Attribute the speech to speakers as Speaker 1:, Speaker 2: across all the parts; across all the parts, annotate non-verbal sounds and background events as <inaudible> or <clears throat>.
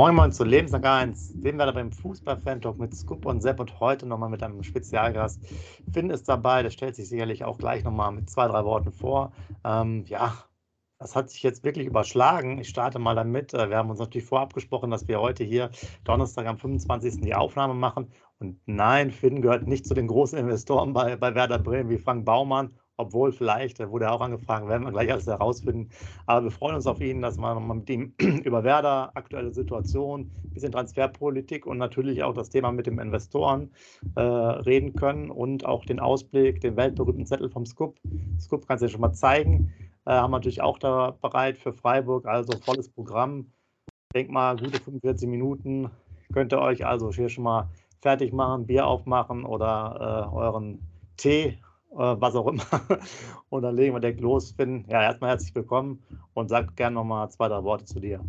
Speaker 1: Moin Moin zu Lebenslang 1, dem wir beim Fußball-Fan-Talk mit Scoop und Sepp und heute nochmal mit einem Spezialgast. Finn ist dabei, der stellt sich sicherlich auch gleich nochmal mit zwei, drei Worten vor. Ähm, ja, das hat sich jetzt wirklich überschlagen. Ich starte mal damit. Äh, wir haben uns natürlich vorab gesprochen, dass wir heute hier Donnerstag am 25. die Aufnahme machen. Und nein, Finn gehört nicht zu den großen Investoren bei, bei Werder Bremen wie Frank Baumann obwohl vielleicht, da wurde er auch angefragt, werden wir gleich alles herausfinden. Aber wir freuen uns auf ihn, dass wir nochmal mit ihm <clears throat> über Werder, aktuelle Situation, ein bisschen Transferpolitik und natürlich auch das Thema mit dem Investoren äh, reden können und auch den Ausblick, den weltberühmten Zettel vom Scoop. Scoop kannst du ja schon mal zeigen. Äh, haben wir natürlich auch da bereit für Freiburg, also volles Programm. Ich denke mal, gute 45 Minuten könnt ihr euch also hier schon mal fertig machen, Bier aufmachen oder äh, euren Tee was auch immer. <laughs> Und dann legen wir direkt los. Finn, ja, erstmal herzlich willkommen und sag gerne nochmal zwei, drei Worte zu dir.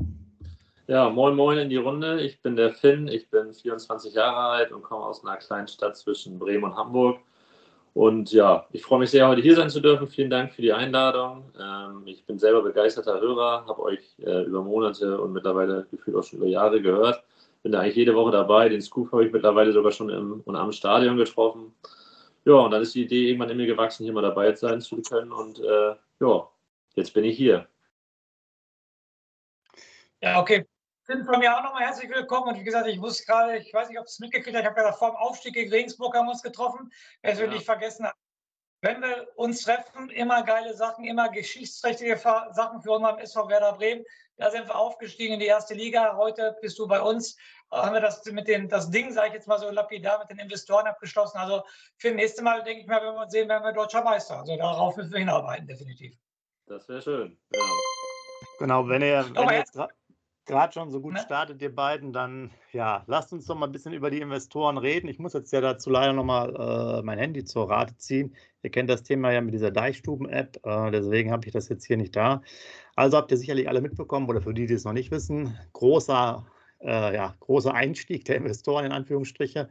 Speaker 2: Ja, moin moin in die Runde. Ich bin der Finn, ich bin 24 Jahre alt und komme aus einer kleinen Stadt zwischen Bremen und Hamburg. Und ja, ich freue mich sehr, heute hier sein zu dürfen. Vielen Dank für die Einladung. Ähm, ich bin selber begeisterter Hörer, habe euch äh, über Monate und mittlerweile gefühlt auch schon über Jahre gehört. Bin da eigentlich jede Woche dabei. Den Scoop habe ich mittlerweile sogar schon im und am Stadion getroffen ja, und dann ist die Idee irgendwann in mir gewachsen, hier mal dabei sein zu können. Und äh, ja, jetzt bin ich hier.
Speaker 3: Ja, okay. Finn, von mir auch nochmal herzlich willkommen. Und wie gesagt, ich wusste gerade, ich weiß nicht, ob es mitgekriegt habt, ich habe ja vor dem Aufstieg gegen Regensburg haben wir uns getroffen. Wer es ja. nicht vergessen hat. Wenn wir uns treffen, immer geile Sachen, immer geschichtsträchtige Sachen für unseren SV Werder Bremen. Da sind wir aufgestiegen in die erste Liga. Heute bist du bei uns haben wir das mit den, das Ding, sage ich jetzt mal so lapidar, mit den Investoren abgeschlossen. Also für das nächste Mal, denke ich mal, wenn wir uns sehen, werden wir deutscher Meister. Also darauf müssen wir hinarbeiten, definitiv.
Speaker 2: Das wäre schön. Ja.
Speaker 1: Genau, wenn ihr, wenn ihr jetzt gerade schon so gut ne? startet, ihr beiden, dann ja, lasst uns doch mal ein bisschen über die Investoren reden. Ich muss jetzt ja dazu leider nochmal äh, mein Handy zur Rate ziehen. Ihr kennt das Thema ja mit dieser Deichstuben-App, äh, deswegen habe ich das jetzt hier nicht da. Also habt ihr sicherlich alle mitbekommen, oder für die, die es noch nicht wissen, großer äh, ja, großer Einstieg der Investoren in Anführungsstriche.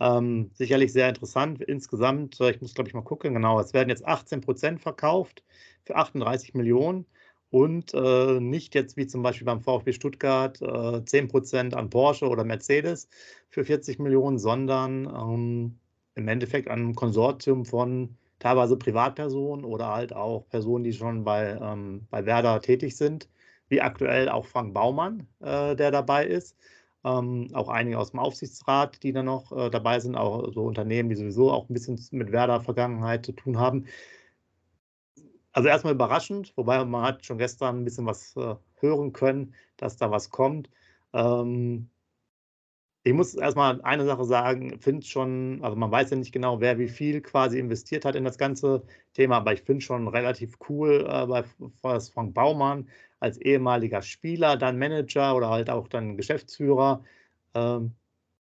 Speaker 1: Ähm, sicherlich sehr interessant. Insgesamt, äh, ich muss glaube ich mal gucken, genau, es werden jetzt 18 Prozent verkauft für 38 Millionen und äh, nicht jetzt wie zum Beispiel beim VfB Stuttgart äh, 10 Prozent an Porsche oder Mercedes für 40 Millionen, sondern ähm, im Endeffekt an ein Konsortium von teilweise Privatpersonen oder halt auch Personen, die schon bei, ähm, bei Werder tätig sind wie aktuell auch Frank Baumann, äh, der dabei ist. Ähm, auch einige aus dem Aufsichtsrat, die da noch äh, dabei sind, auch so Unternehmen, die sowieso auch ein bisschen mit Werder-Vergangenheit zu tun haben. Also erstmal überraschend, wobei man hat schon gestern ein bisschen was äh, hören können, dass da was kommt. Ähm, ich muss erstmal eine Sache sagen, finde schon, also man weiß ja nicht genau, wer wie viel quasi investiert hat in das ganze Thema, aber ich finde schon relativ cool äh, bei Frank Baumann als ehemaliger Spieler, dann Manager oder halt auch dann Geschäftsführer, ähm,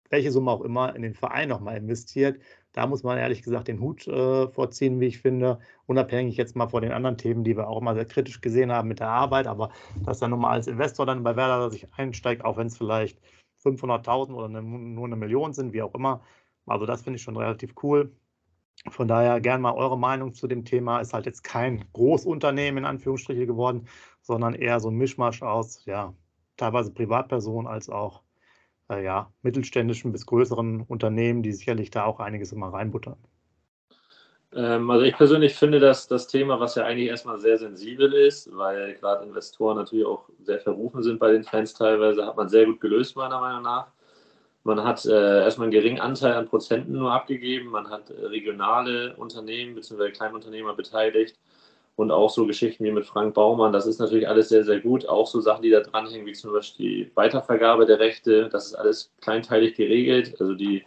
Speaker 1: welche Summe auch immer, in den Verein nochmal investiert. Da muss man ehrlich gesagt den Hut äh, vorziehen, wie ich finde, unabhängig jetzt mal von den anderen Themen, die wir auch immer sehr kritisch gesehen haben mit der Arbeit, aber dass er nochmal als Investor dann bei Werder sich einsteigt, auch wenn es vielleicht 500.000 oder eine, nur eine Million sind, wie auch immer. Also das finde ich schon relativ cool. Von daher gern mal eure Meinung zu dem Thema. Ist halt jetzt kein Großunternehmen in Anführungsstriche geworden, sondern eher so ein Mischmasch aus, ja, teilweise Privatpersonen als auch äh, ja, mittelständischen bis größeren Unternehmen, die sicherlich da auch einiges immer reinbuttern.
Speaker 2: Ähm, also ich persönlich finde, dass das Thema, was ja eigentlich erstmal sehr sensibel ist, weil gerade Investoren natürlich auch sehr verrufen sind bei den Fans teilweise, hat man sehr gut gelöst, meiner Meinung nach. Man hat äh, erstmal einen geringen Anteil an Prozenten nur abgegeben, man hat äh, regionale Unternehmen bzw. Kleinunternehmer beteiligt und auch so Geschichten wie mit Frank Baumann, das ist natürlich alles sehr, sehr gut. Auch so Sachen, die da dranhängen, wie zum Beispiel die Weitervergabe der Rechte, das ist alles kleinteilig geregelt. Also die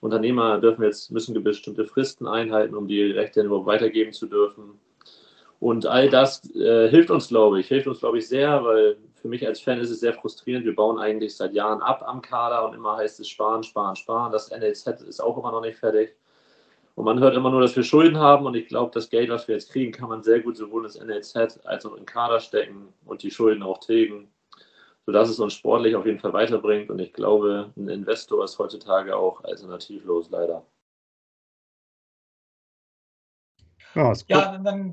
Speaker 2: Unternehmer dürfen jetzt, müssen bestimmte Fristen einhalten, um die Rechte überhaupt weitergeben zu dürfen. Und all das äh, hilft uns, glaube ich, hilft uns, glaube ich, sehr, weil für mich als Fan ist es sehr frustrierend. Wir bauen eigentlich seit Jahren ab am Kader und immer heißt es sparen, sparen, sparen. Das NLZ ist auch immer noch nicht fertig. Und man hört immer nur, dass wir Schulden haben und ich glaube, das Geld, was wir jetzt kriegen, kann man sehr gut sowohl ins NLZ als auch in den Kader stecken und die Schulden auch tilgen sodass es uns sportlich auf jeden Fall weiterbringt. Und ich glaube, ein Investor ist heutzutage auch alternativlos, leider.
Speaker 3: Ja, ja dann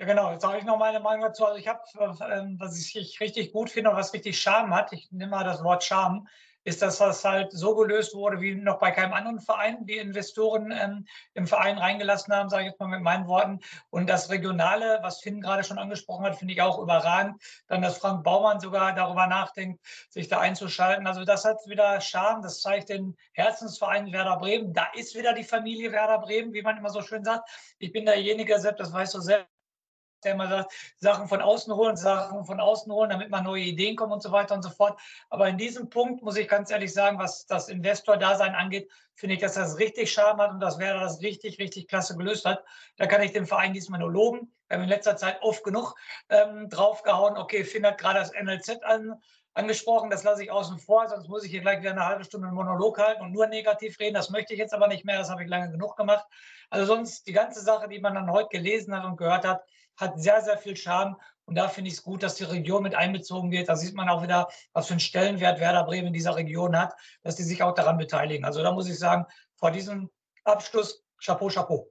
Speaker 3: Ja, genau. Jetzt sage ich noch meine Meinung dazu. Also ich habe, äh, was ich richtig gut finde, was richtig Charme hat, ich nehme mal das Wort Charme, ist, dass das halt so gelöst wurde, wie noch bei keinem anderen Verein, die Investoren ähm, im Verein reingelassen haben, sage ich jetzt mal mit meinen Worten. Und das Regionale, was Finn gerade schon angesprochen hat, finde ich auch überragend. Dann, dass Frank Baumann sogar darüber nachdenkt, sich da einzuschalten. Also das hat wieder Charme, das zeigt den Herzensverein Werder Bremen. Da ist wieder die Familie Werder Bremen, wie man immer so schön sagt. Ich bin derjenige, Sepp, das weißt du selbst der immer sagt, Sachen von außen holen, Sachen von außen holen, damit man neue Ideen kommen und so weiter und so fort. Aber in diesem Punkt muss ich ganz ehrlich sagen, was das Investor-Dasein angeht, finde ich, dass das richtig Charme hat und das wäre das richtig, richtig klasse gelöst hat. Da kann ich den Verein diesmal nur loben. Wir haben in letzter Zeit oft genug ähm, draufgehauen. Okay, Finn hat gerade das NLZ an, angesprochen, das lasse ich außen vor, sonst muss ich hier gleich wieder eine halbe Stunde einen Monolog halten und nur negativ reden. Das möchte ich jetzt aber nicht mehr, das habe ich lange genug gemacht. Also sonst die ganze Sache, die man dann heute gelesen hat und gehört hat, hat sehr, sehr viel Charme. Und da finde ich es gut, dass die Region mit einbezogen wird. Da sieht man auch wieder, was für einen Stellenwert Werder Bremen in dieser Region hat, dass die sich auch daran beteiligen. Also da muss ich sagen, vor diesem Abschluss, Chapeau, Chapeau.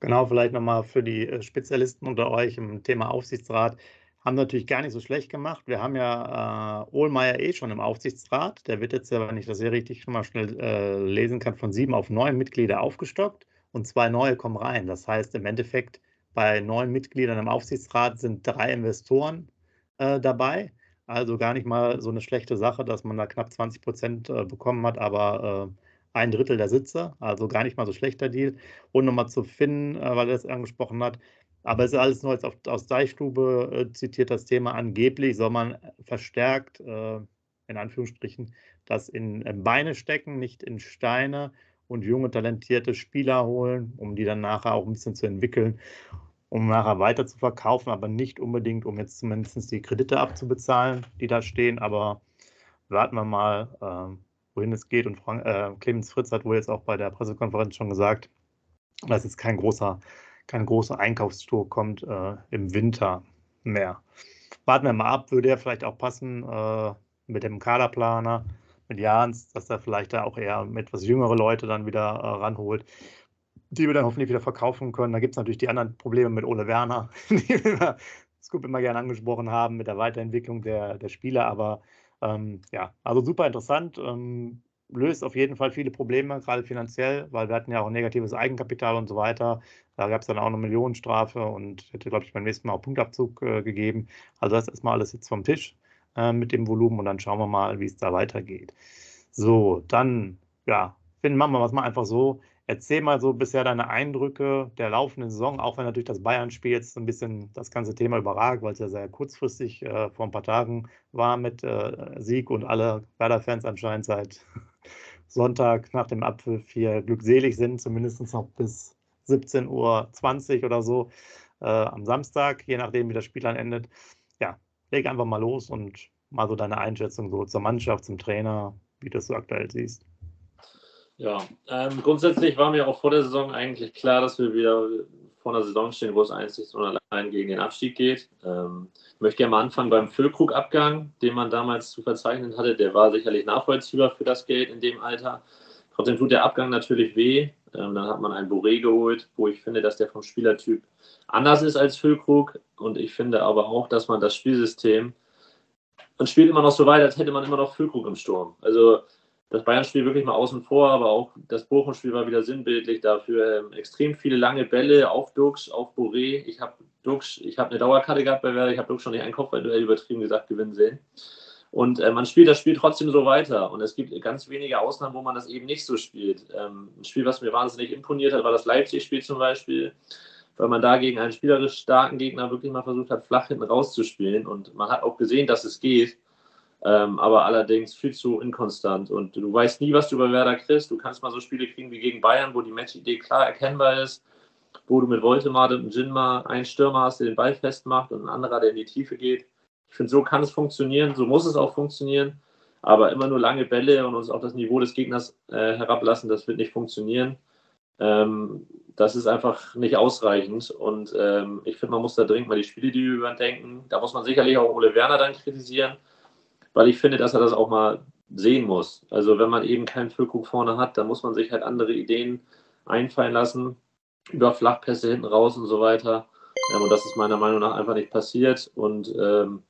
Speaker 1: Genau, vielleicht nochmal für die äh, Spezialisten unter euch im Thema Aufsichtsrat. Haben natürlich gar nicht so schlecht gemacht. Wir haben ja äh, Ohlmeier eh schon im Aufsichtsrat. Der wird jetzt wenn ich das hier richtig schon mal schnell äh, lesen kann, von sieben auf neun Mitglieder aufgestockt und zwei neue kommen rein. Das heißt, im Endeffekt bei neun Mitgliedern im Aufsichtsrat sind drei Investoren äh, dabei. Also gar nicht mal so eine schlechte Sache, dass man da knapp 20 Prozent äh, bekommen hat, aber äh, ein Drittel der Sitze. Also gar nicht mal so schlechter Deal. Und nochmal zu Finn, äh, weil er das angesprochen hat. Aber es ist alles nur jetzt auf, aus Deichstube äh, zitiert das Thema. Angeblich soll man verstärkt, äh, in Anführungsstrichen, das in Beine stecken, nicht in Steine und junge, talentierte Spieler holen, um die dann nachher auch ein bisschen zu entwickeln um nachher weiter zu verkaufen, aber nicht unbedingt, um jetzt zumindest die Kredite abzubezahlen, die da stehen. Aber warten wir mal, äh, wohin es geht. Und Frank, äh, Clemens Fritz hat wohl jetzt auch bei der Pressekonferenz schon gesagt, dass jetzt kein großer, kein großer Einkaufstour kommt äh, im Winter mehr. Warten wir mal ab, würde er vielleicht auch passen äh, mit dem Kaderplaner, mit Jans, dass er vielleicht da auch eher etwas jüngere Leute dann wieder äh, ranholt die wir dann hoffentlich wieder verkaufen können. Da gibt es natürlich die anderen Probleme mit Ole Werner, <laughs> die wir Scoop immer gerne angesprochen haben, mit der Weiterentwicklung der, der Spieler. Aber ähm, ja, also super interessant. Ähm, löst auf jeden Fall viele Probleme, gerade finanziell, weil wir hatten ja auch negatives Eigenkapital und so weiter. Da gab es dann auch eine Millionenstrafe und hätte, glaube ich, beim nächsten Mal auch Punktabzug äh, gegeben. Also das ist erstmal alles jetzt vom Tisch äh, mit dem Volumen und dann schauen wir mal, wie es da weitergeht. So, dann, ja, finden machen wir es mal einfach so. Erzähl mal so bisher deine Eindrücke der laufenden Saison, auch wenn natürlich das Bayern-Spiel jetzt ein bisschen das ganze Thema überragt, weil es ja sehr kurzfristig äh, vor ein paar Tagen war mit äh, Sieg und alle Werder-Fans anscheinend seit <laughs> Sonntag nach dem Abpfiff hier glückselig sind, zumindest noch bis 17.20 Uhr oder so äh, am Samstag, je nachdem, wie das Spiel dann endet. Ja, leg einfach mal los und mal so deine Einschätzung so zur Mannschaft, zum Trainer, wie du das so aktuell siehst.
Speaker 2: Ja, ähm, grundsätzlich war mir auch vor der Saison eigentlich klar, dass wir wieder vor einer Saison stehen, wo es einzig und allein gegen den Abstieg geht. Ähm, ich möchte gerne mal anfangen beim Füllkrug-Abgang, den man damals zu verzeichnen hatte. Der war sicherlich nachvollziehbar für das Geld in dem Alter. Trotzdem tut der Abgang natürlich weh. Ähm, dann hat man einen Boré geholt, wo ich finde, dass der vom Spielertyp anders ist als Füllkrug. Und ich finde aber auch, dass man das Spielsystem man spielt immer noch so weiter, als hätte man immer noch Füllkrug im Sturm. Also das Bayern-Spiel wirklich mal außen vor, aber auch das Bochum-Spiel war wieder sinnbildlich dafür. Ähm, extrem viele lange Bälle auf Dux, auf Boré. Ich habe Dux, ich habe eine Dauerkarte gehabt bei Werder, ich habe Dux schon nicht einen Kopfballduell übertrieben gesagt gewinnen sehen. Und äh, man spielt das Spiel trotzdem so weiter. Und es gibt ganz wenige Ausnahmen, wo man das eben nicht so spielt. Ähm, ein Spiel, was mir wahnsinnig imponiert hat, war das Leipzig-Spiel zum Beispiel, weil man da gegen einen spielerisch starken Gegner wirklich mal versucht hat, flach hinten rauszuspielen. Und man hat auch gesehen, dass es geht ähm, aber allerdings viel zu inkonstant. Und du weißt nie, was du bei Werder kriegst. Du kannst mal so Spiele kriegen wie gegen Bayern, wo die Matchidee klar erkennbar ist, wo du mit Woltemade und Jinma einen Stürmer hast, der den Ball festmacht und ein anderer, der in die Tiefe geht. Ich finde, so kann es funktionieren, so muss es auch funktionieren. Aber immer nur lange Bälle und uns auf das Niveau des Gegners äh, herablassen, das wird nicht funktionieren. Ähm, das ist einfach nicht ausreichend. Und ähm, ich finde, man muss da dringend mal die Spiele, die überdenken. Da muss man sicherlich auch Ole Werner dann kritisieren weil ich finde, dass er das auch mal sehen muss. Also wenn man eben keinen Füllkrug vorne hat, dann muss man sich halt andere Ideen einfallen lassen, über Flachpässe hinten raus und so weiter. Ähm, und das ist meiner Meinung nach einfach nicht passiert. Und ähm,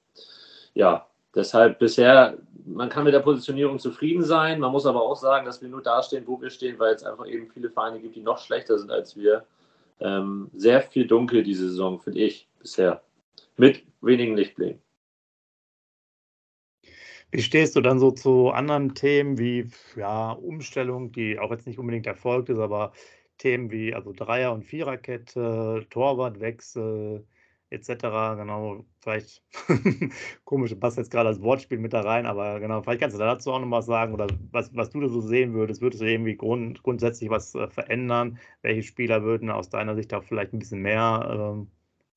Speaker 2: ja, deshalb bisher, man kann mit der Positionierung zufrieden sein. Man muss aber auch sagen, dass wir nur dastehen, wo wir stehen, weil es einfach eben viele Vereine gibt, die noch schlechter sind als wir. Ähm, sehr viel dunkel diese Saison, finde ich bisher. Mit wenigen Lichtblicken.
Speaker 1: Wie stehst du dann so zu anderen Themen wie ja, Umstellung, die auch jetzt nicht unbedingt erfolgt ist, aber Themen wie also Dreier- und Viererkette, Torwartwechsel etc. Genau, vielleicht <laughs> komisch, passt jetzt gerade das Wortspiel mit da rein, aber genau, vielleicht kannst du dazu auch noch was sagen oder was, was du da so sehen würdest. Würdest du irgendwie grund, grundsätzlich was äh, verändern? Welche Spieler würden aus deiner Sicht auch vielleicht ein bisschen mehr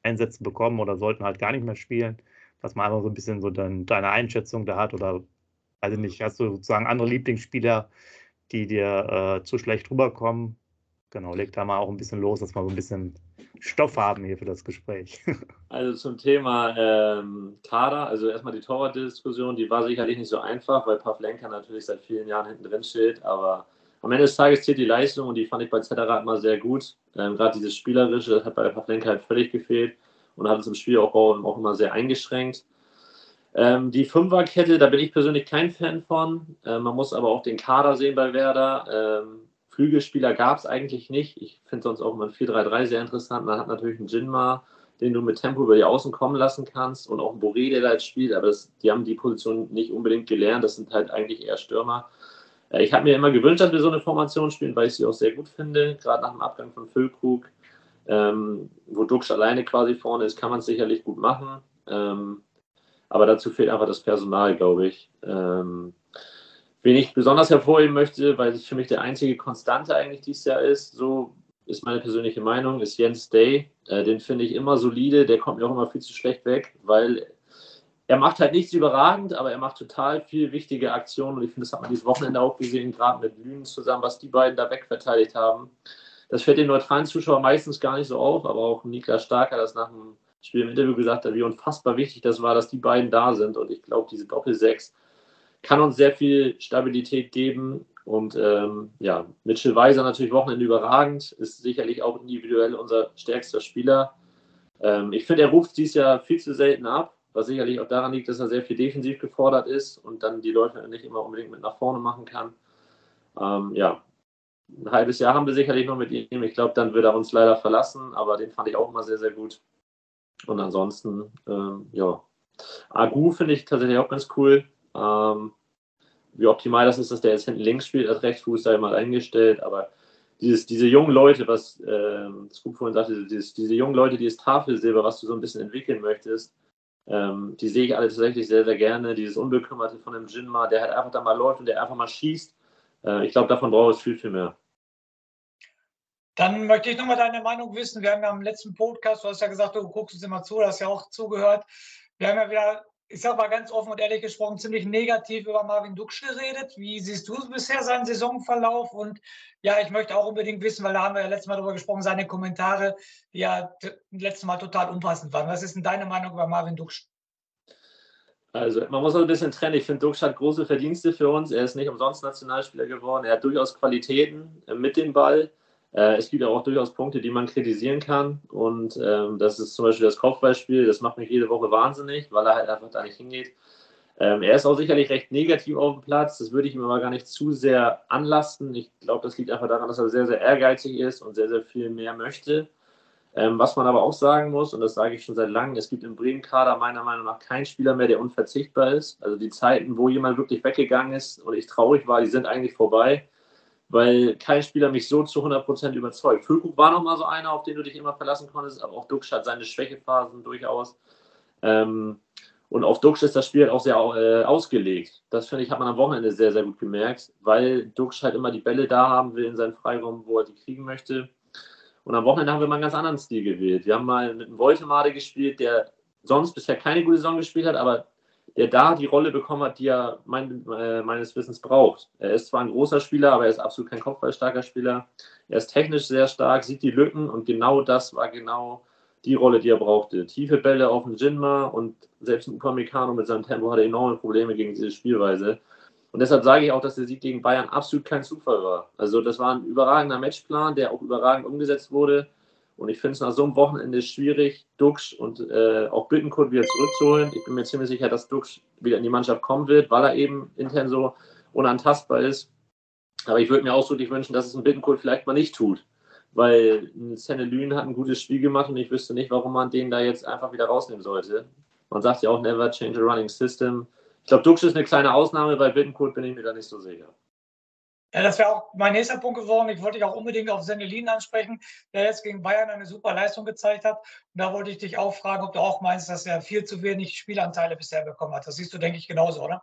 Speaker 1: äh, Einsätze bekommen oder sollten halt gar nicht mehr spielen? Dass man einfach so ein bisschen so dein, deine Einschätzung da hat oder weiß ich nicht, hast du sozusagen andere Lieblingsspieler, die dir äh, zu schlecht rüberkommen? Genau, leg da mal auch ein bisschen los, dass wir so ein bisschen Stoff haben hier für das Gespräch. <laughs>
Speaker 2: Also zum Thema ähm, Kader, also erstmal die Torwartdiskussion, die war sicherlich nicht so einfach, weil Pavlenka natürlich seit vielen Jahren hinten drin steht, aber am Ende des Tages zählt die Leistung und die fand ich bei Zetterer immer sehr gut. Ähm, Gerade dieses Spielerische, das hat bei Pavlenka halt völlig gefehlt und hat uns im Spielaufbau auch immer sehr eingeschränkt. Ähm, die Fünferkette, da bin ich persönlich kein Fan von. Ähm, man muss aber auch den Kader sehen bei Werder. Ähm, Flügelspieler gab es eigentlich nicht. Ich finde sonst auch immer ein 4-3-3 sehr interessant. Man hat natürlich einen Jinma, den du mit Tempo über die Außen kommen lassen kannst und auch einen Boré, der da jetzt spielt, aber das, die haben die Position nicht unbedingt gelernt. Das sind halt eigentlich eher Stürmer. Äh, ich habe mir immer gewünscht, dass wir so eine Formation spielen, weil ich sie auch sehr gut finde. Gerade nach dem Abgang von Füllkrug, ähm, wo Dux alleine quasi vorne ist, kann man es sicherlich gut machen. Ähm, aber dazu fehlt einfach das Personal, glaube ich. Ähm, Wen ich besonders hervorheben möchte, weil es für mich der einzige Konstante eigentlich dieses Jahr ist, so ist meine persönliche Meinung, ist Jens Day. Äh, den finde ich immer solide, der kommt mir auch immer viel zu schlecht weg, weil er macht halt nichts überragend, aber er macht total viel wichtige Aktionen und ich finde, das hat man dieses Wochenende auch gesehen, gerade mit Lünen zusammen, was die beiden da wegverteidigt haben. Das fällt den neutralen Zuschauern meistens gar nicht so auf, aber auch Niklas Starker das nach dem Spiel im Interview gesagt hat, wie unfassbar wichtig das war, dass die beiden da sind und ich glaube, diese Doppel-6 kann uns sehr viel Stabilität geben. Und ähm, ja, Mitchell Weiser natürlich Wochenende überragend, ist sicherlich auch individuell unser stärkster Spieler. Ähm, ich finde, er ruft dies Jahr viel zu selten ab, was sicherlich auch daran liegt, dass er sehr viel defensiv gefordert ist und dann die Leute nicht immer unbedingt mit nach vorne machen kann. Ähm, ja, ein halbes Jahr haben wir sicherlich noch mit ihm. Ich glaube, dann wird er uns leider verlassen, aber den fand ich auch immer sehr, sehr gut. Und ansonsten, ähm, ja, Agu finde ich tatsächlich auch ganz cool. Ähm, wie optimal das ist, dass der jetzt hinten links spielt als Rechtsfuß, sei mal eingestellt, aber dieses, diese jungen Leute, was ähm, Scoop vorhin sagte, dieses, diese jungen Leute, dieses Tafelsilber, was du so ein bisschen entwickeln möchtest, ähm, die sehe ich alle tatsächlich sehr, sehr gerne. Dieses Unbekümmerte von dem Jinma, der halt einfach da mal läuft und der einfach mal schießt. Äh, ich glaube, davon braucht es viel, viel mehr.
Speaker 3: Dann möchte ich nochmal deine Meinung wissen. Wir haben ja im letzten Podcast, du hast ja gesagt, du guckst uns immer zu, hast ja auch zugehört. Wir haben ja wieder ich sage mal ganz offen und ehrlich gesprochen, ziemlich negativ über Marvin Duksch geredet. Wie siehst du bisher seinen Saisonverlauf? Und ja, ich möchte auch unbedingt wissen, weil da haben wir ja letztes Mal darüber gesprochen, seine Kommentare, die ja letztes Mal total unpassend waren. Was ist denn deine Meinung über Marvin Duksch?
Speaker 2: Also man muss ein bisschen trennen. Ich finde, Duksch hat große Verdienste für uns. Er ist nicht umsonst Nationalspieler geworden. Er hat durchaus Qualitäten mit dem Ball. Äh, es gibt auch durchaus Punkte, die man kritisieren kann. Und ähm, das ist zum Beispiel das Kopfballspiel. Das macht mich jede Woche wahnsinnig, weil er halt einfach da nicht hingeht. Ähm, er ist auch sicherlich recht negativ auf dem Platz. Das würde ich ihm aber gar nicht zu sehr anlasten. Ich glaube, das liegt einfach daran, dass er sehr, sehr ehrgeizig ist und sehr, sehr viel mehr möchte. Ähm, was man aber auch sagen muss, und das sage ich schon seit langem, es gibt im Bremen-Kader meiner Meinung nach keinen Spieler mehr, der unverzichtbar ist. Also die Zeiten, wo jemand wirklich weggegangen ist und ich traurig war, die sind eigentlich vorbei weil kein Spieler mich so zu 100% überzeugt. Füllkrug war noch mal so einer, auf den du dich immer verlassen konntest, aber auch Duxch hat seine Schwächephasen durchaus. Ähm, und auf Duxch ist das Spiel auch sehr äh, ausgelegt. Das finde ich, hat man am Wochenende sehr, sehr gut gemerkt, weil Duxch halt immer die Bälle da haben will in seinem Freiraum, wo er die kriegen möchte. Und am Wochenende haben wir mal einen ganz anderen Stil gewählt. Wir haben mal mit einem Woltemade gespielt, der sonst bisher keine gute Saison gespielt hat, aber der da die Rolle bekommen hat, die er mein, äh, meines Wissens braucht. Er ist zwar ein großer Spieler, aber er ist absolut kein kopfballstarker Spieler. Er ist technisch sehr stark, sieht die Lücken und genau das war genau die Rolle, die er brauchte. Tiefe Bälle auf den Jinma und selbst ein Upamecano mit seinem Tempo hatte enorme Probleme gegen diese Spielweise. Und deshalb sage ich auch, dass der Sieg gegen Bayern absolut kein Zufall war. Also das war ein überragender Matchplan, der auch überragend umgesetzt wurde. Und ich finde es nach so einem Wochenende schwierig, Dux und äh, auch Bittenkurt wieder zurückzuholen. Ich bin mir ziemlich sicher, dass Dux wieder in die Mannschaft kommen wird, weil er eben intern so unantastbar ist. Aber ich würde mir ausdrücklich wünschen, dass es ein Bittenkurt vielleicht mal nicht tut. Weil Sennelün hat ein gutes Spiel gemacht und ich wüsste nicht, warum man den da jetzt einfach wieder rausnehmen sollte. Man sagt ja auch, never change a running system. Ich glaube, Dux ist eine kleine Ausnahme, bei Bittenkurt bin ich mir da nicht so sicher.
Speaker 3: Ja, das wäre auch mein nächster Punkt geworden. Ich wollte dich auch unbedingt auf Sendelin ansprechen, der jetzt gegen Bayern eine super Leistung gezeigt hat. Und da wollte ich dich auch fragen, ob du auch meinst, dass er viel zu wenig Spielanteile bisher bekommen hat. Das siehst du, denke ich, genauso, oder?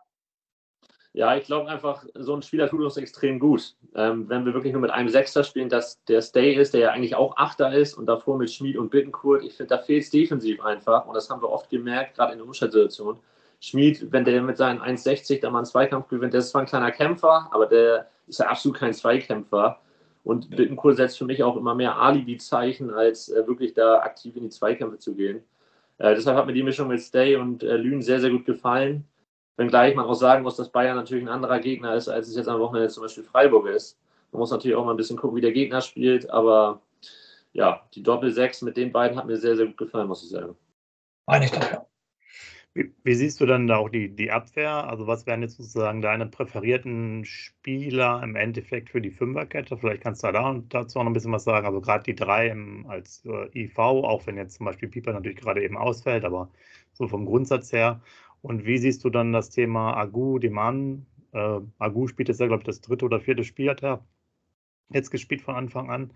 Speaker 2: Ja, ich glaube einfach, so ein Spieler tut uns extrem gut. Ähm, wenn wir wirklich nur mit einem Sechster spielen, dass der Stay ist, der ja eigentlich auch Achter ist und davor mit Schmid und Bittenkurt, ich finde, da fehlt es defensiv einfach. Und das haben wir oft gemerkt, gerade in der Umschaltsituation. Schmid, wenn der mit seinen 1,60 da mal einen Zweikampf gewinnt, der ist zwar ein kleiner Kämpfer, aber der ist ja absolut kein Zweikämpfer. Und Bittencourt setzt für mich auch immer mehr Alibi-Zeichen, als äh, wirklich da aktiv in die Zweikämpfe zu gehen. Äh, deshalb hat mir die Mischung mit Stay und äh, Lünen sehr, sehr gut gefallen. Wenngleich man auch sagen muss, dass Bayern natürlich ein anderer Gegner ist, als es jetzt am Wochenende zum Beispiel Freiburg ist. Man muss natürlich auch mal ein bisschen gucken, wie der Gegner spielt, aber ja, die Doppel-6 mit den beiden hat mir sehr, sehr gut gefallen, muss ich sagen.
Speaker 3: Meine ich doch, ja.
Speaker 1: Wie, wie, siehst du dann da auch die, die Abwehr? Also was wären jetzt sozusagen deine präferierten Spieler im Endeffekt für die Fünferkette? Vielleicht kannst du da dazu auch noch ein bisschen was sagen. Also gerade die drei im, als äh, IV, auch wenn jetzt zum Beispiel Pieper natürlich gerade eben ausfällt, aber so vom Grundsatz her. Und wie siehst du dann das Thema Agu, Deman? Äh, Agu spielt jetzt ja, glaube ich, das dritte oder vierte Spiel hat er jetzt gespielt von Anfang an.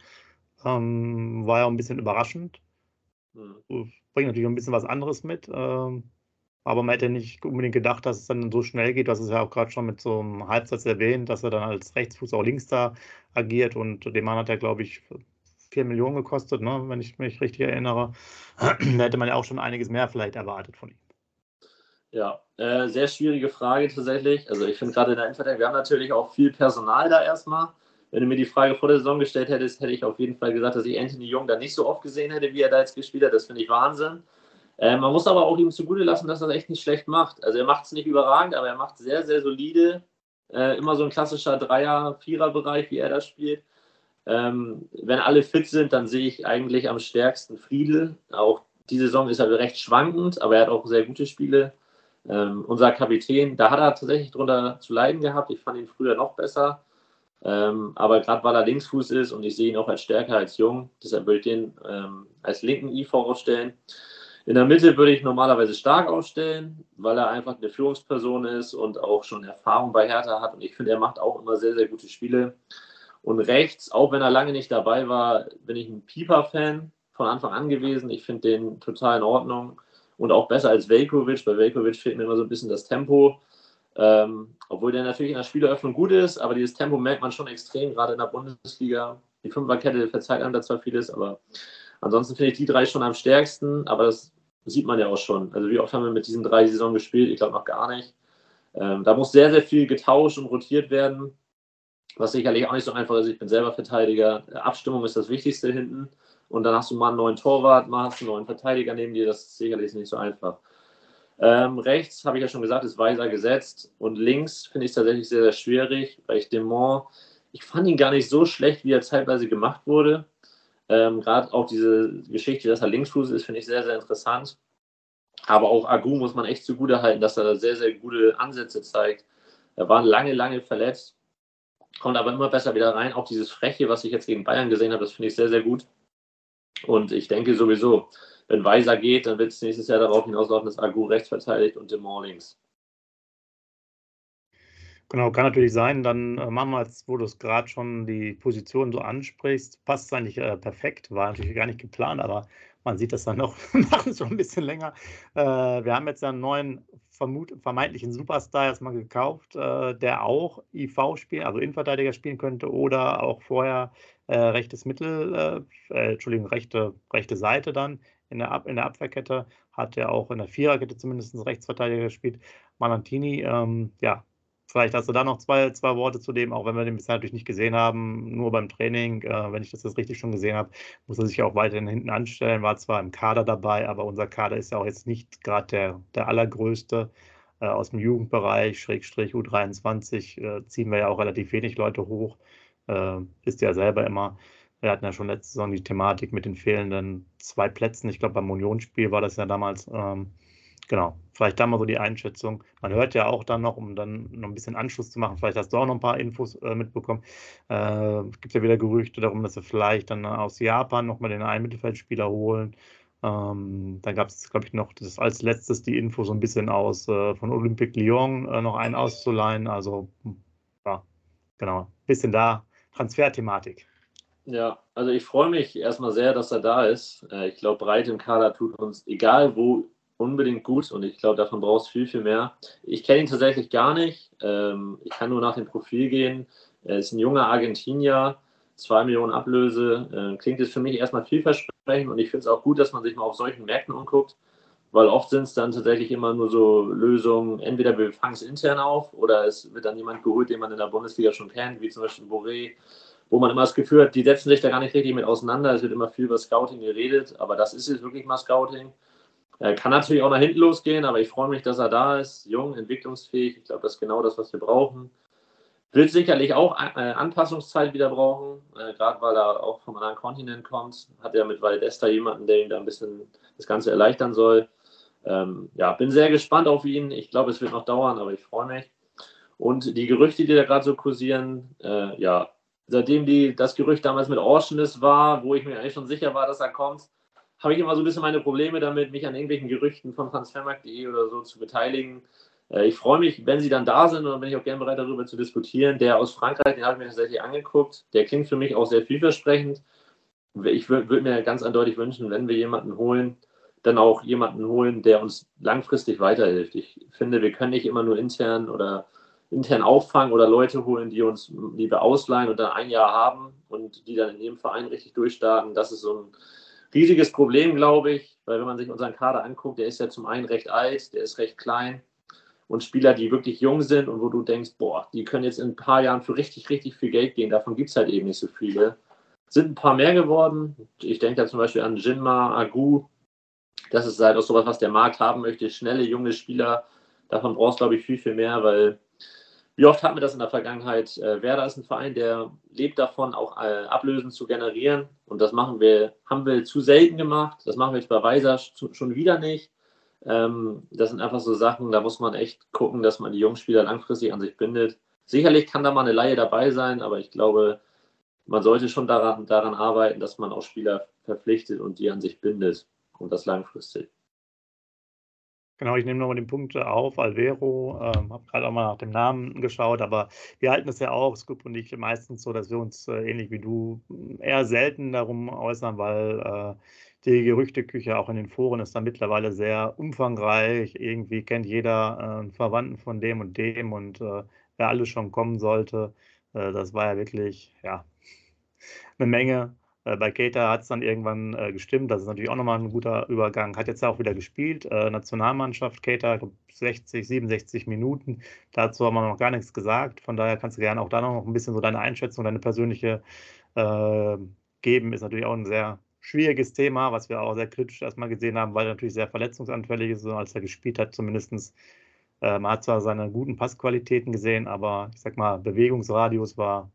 Speaker 1: Ähm, war ja auch ein bisschen überraschend. Mhm. Bringt natürlich ein bisschen was anderes mit. Ähm, aber man hätte nicht unbedingt gedacht, dass es dann so schnell geht. Hast es ja auch gerade schon mit so einem Halbsatz erwähnt, dass er dann als Rechtsfuß auch links da agiert. Und dem Mann hat er, glaube ich, 4 Millionen gekostet, ne? wenn ich mich richtig erinnere. <clears throat> da hätte man ja auch schon einiges mehr vielleicht erwartet von ihm.
Speaker 2: Ja, äh, sehr schwierige Frage tatsächlich. Also ich finde gerade in der Innenverteidigung, wir haben natürlich auch viel Personal da erstmal. Wenn du mir die Frage vor der Saison gestellt hättest, hätte ich auf jeden Fall gesagt, dass ich Anthony Jung da nicht so oft gesehen hätte, wie er da jetzt gespielt hat. Das finde ich Wahnsinn. Äh, man muss aber auch ihm zugute lassen, dass er das echt nicht schlecht macht. Also er macht es nicht überragend, aber er macht sehr, sehr solide. Äh, immer so ein klassischer Dreier-, Vierer-Bereich, wie er das spielt. Ähm, wenn alle fit sind, dann sehe ich eigentlich am stärksten Friedel. Auch die Saison ist er recht schwankend, aber er hat auch sehr gute Spiele. Ähm, unser Kapitän, da hat er tatsächlich drunter zu leiden gehabt. Ich fand ihn früher noch besser. Ähm, aber gerade weil er Linksfuß ist und ich sehe ihn auch als stärker als jung, deshalb würde ich den ähm, als linken IV aufstellen. In der Mitte würde ich normalerweise stark aufstellen, weil er einfach eine Führungsperson ist und auch schon Erfahrung bei Hertha hat. Und ich finde, er macht auch immer sehr, sehr gute Spiele. Und rechts, auch wenn er lange nicht dabei war, bin ich ein Pieper-Fan von Anfang an gewesen. Ich finde den total in Ordnung und auch besser als Velkovic. Bei Velkovic fehlt mir immer so ein bisschen das Tempo. Ähm, obwohl der natürlich in der Spieleröffnung gut ist, aber dieses Tempo merkt man schon extrem, gerade in der Bundesliga. Die Fünferkette verzeiht einem da zwar vieles, aber ansonsten finde ich die drei schon am stärksten, aber das sieht man ja auch schon. Also wie oft haben wir mit diesen drei Saison gespielt? Ich glaube noch gar nicht. Ähm, da muss sehr, sehr viel getauscht und rotiert werden, was sicherlich auch nicht so einfach ist. Ich bin selber Verteidiger. Abstimmung ist das Wichtigste hinten. Und dann hast du mal einen neuen Torwart, mal hast du einen neuen Verteidiger neben dir. Das ist sicherlich nicht so einfach. Ähm, rechts, habe ich ja schon gesagt, ist Weiser gesetzt. Und links finde ich es tatsächlich sehr, sehr schwierig, weil ich Demont, ich fand ihn gar nicht so schlecht, wie er zeitweise gemacht wurde. Ähm, Gerade auch diese Geschichte, dass er Linksfuß ist, finde ich sehr, sehr interessant. Aber auch Agu muss man echt zugute halten, dass er da sehr, sehr gute Ansätze zeigt. Er war lange, lange verletzt, kommt aber immer besser wieder rein. Auch dieses Freche, was ich jetzt gegen Bayern gesehen habe, das finde ich sehr, sehr gut. Und ich denke sowieso, wenn Weiser geht, dann wird es nächstes Jahr darauf hinauslaufen, dass Agu rechts verteidigt und Demont links.
Speaker 1: Genau, kann natürlich sein. Dann äh, machen wir jetzt, wo du es gerade schon die Position so ansprichst, passt es eigentlich äh, perfekt. War natürlich gar nicht geplant, aber man sieht das dann noch, <laughs> machen es schon ein bisschen länger. Äh, wir haben jetzt einen neuen vermeintlichen Superstar erstmal gekauft, äh, der auch IV spielen, also Innenverteidiger spielen könnte oder auch vorher äh, rechtes Mittel, äh, Entschuldigung, rechte, rechte Seite dann in der, Ab in der Abwehrkette, hat er auch in der Viererkette zumindest Rechtsverteidiger gespielt. Malantini, ähm, ja, Vielleicht hast du da noch zwei, zwei Worte zu dem, auch wenn wir den bisher natürlich nicht gesehen haben, nur beim Training. Äh, wenn ich das jetzt richtig schon gesehen habe, muss er sich auch weiterhin hinten anstellen. War zwar im Kader dabei, aber unser Kader ist ja auch jetzt nicht gerade der, der allergrößte. Äh, aus dem Jugendbereich, Schrägstrich U23, äh, ziehen wir ja auch relativ wenig Leute hoch. Äh, ist ja selber immer. Wir hatten ja schon letzte Saison die Thematik mit den fehlenden zwei Plätzen. Ich glaube, beim Unionsspiel war das ja damals. Ähm, genau, vielleicht da mal so die Einschätzung. Man hört ja auch dann noch, um dann noch ein bisschen Anschluss zu machen, vielleicht hast du auch noch ein paar Infos äh, mitbekommen. Äh, es gibt ja wieder Gerüchte darum, dass sie vielleicht dann aus Japan nochmal den einen Mittelfeldspieler holen. Ähm, dann gab es, glaube ich, noch das als letztes die Info so ein bisschen aus äh, von Olympique Lyon äh, noch einen auszuleihen. Also ja, genau, bisschen da Transferthematik.
Speaker 2: Ja, also ich freue mich erstmal sehr, dass er da ist. Äh, ich glaube, breit im Kader tut uns, egal wo, unbedingt gut und ich glaube, davon brauchst du viel, viel mehr. Ich kenne ihn tatsächlich gar nicht. Ähm, ich kann nur nach dem Profil gehen. Er ist ein junger Argentinier, zwei Millionen Ablöse. Äh, klingt jetzt für mich erstmal vielversprechend und ich finde es auch gut, dass man sich mal auf solchen Märkten umguckt, weil oft sind es dann tatsächlich immer nur so Lösungen, entweder wir fangen es intern auf oder es wird dann jemand geholt, den man in der Bundesliga schon kennt, wie zum Beispiel Boré wo man immer das Gefühl hat, die setzen sich da gar nicht richtig mit auseinander. Es wird immer viel über Scouting geredet, aber das ist jetzt wirklich mal Scouting. Er kann natürlich auch nach hinten losgehen, aber ich freue mich, dass er da ist. Jung, entwicklungsfähig. Ich glaube, das ist genau das, was wir brauchen. Wird sicherlich auch äh, Anpassungszeit wieder brauchen, äh, gerade weil er auch vom anderen Kontinent kommt. Hat er mit Valdesta jemanden, der ihm da ein bisschen das Ganze erleichtern soll. Ähm, ja, bin sehr gespannt auf ihn. Ich glaube, es wird noch dauern, aber ich freue mich. Und die Gerüchte, die da gerade so kursieren, äh, ja, seitdem die, das Gerücht damals mit Orschonis war, wo ich mir eigentlich schon sicher war, dass er kommt, habe ich immer so ein bisschen meine Probleme damit, mich an irgendwelchen Gerüchten von transfermarkt.de oder so zu beteiligen. Äh, ich freue mich, wenn sie dann da sind und dann bin ich auch gerne bereit, darüber zu diskutieren. Der aus Frankreich, den habe ich mir tatsächlich angeguckt. Der klingt für mich auch sehr vielversprechend. Ich würde mir ganz eindeutig wünschen, wenn wir jemanden holen, dann auch jemanden holen, der uns langfristig weiterhilft. Ich finde, wir können nicht immer nur intern oder intern auffangen oder Leute holen, die uns lieber ausleihen und dann ein Jahr haben und die dann in ihrem Verein richtig durchstarten. Das ist so ein riesiges Problem, glaube ich, weil wenn man sich unseren Kader anguckt, der ist ja zum einen recht alt, der ist recht klein und Spieler, die wirklich jung sind und wo du denkst, boah, die können jetzt in ein paar Jahren für richtig, richtig viel Geld gehen, davon gibt es halt eben nicht so viele. Sind ein paar mehr geworden. Ich denke da zum Beispiel an Jinma, Agu. Das ist halt auch sowas, was der Markt haben möchte. Schnelle, junge Spieler. Davon brauchst du, glaube ich, viel, viel mehr, weil wie oft hatten wir das in der Vergangenheit? Äh, Werder ist ein Verein, der lebt davon, auch äh, Ablösen zu generieren. Und das machen wir, haben wir zu selten gemacht. Das machen wir jetzt bei Weiser schon wieder nicht. Ähm, das sind einfach so Sachen, da muss man echt gucken, dass man die Jungspieler langfristig an sich bindet. Sicherlich kann da mal eine Laie dabei sein, aber ich glaube, man sollte schon daran, daran arbeiten, dass man auch Spieler verpflichtet und die an sich bindet und das langfristig.
Speaker 1: Genau, ich nehme nochmal den Punkt auf, Alvero, ähm, habe gerade auch mal nach dem Namen geschaut, aber wir halten es ja auch, Scoop und ich, meistens so, dass wir uns äh, ähnlich wie du eher selten darum äußern, weil äh, die Gerüchteküche auch in den Foren ist da mittlerweile sehr umfangreich. Irgendwie kennt jeder äh, einen Verwandten von dem und dem und äh, wer alles schon kommen sollte, äh, das war ja wirklich, ja, eine Menge. Äh, bei Keita hat es dann irgendwann äh, gestimmt. Das ist natürlich auch nochmal ein guter Übergang. Hat jetzt auch wieder gespielt. Äh, Nationalmannschaft, Keita, 60, 67 Minuten. Dazu haben wir noch gar nichts gesagt. Von daher kannst du gerne auch da noch ein bisschen so deine Einschätzung, deine persönliche äh, geben. Ist natürlich auch ein sehr schwieriges Thema, was wir auch sehr kritisch erstmal gesehen haben, weil er natürlich sehr verletzungsanfällig ist. Und als er gespielt hat, zumindest. Äh, man hat zwar seine guten Passqualitäten gesehen, aber ich sag mal, Bewegungsradius war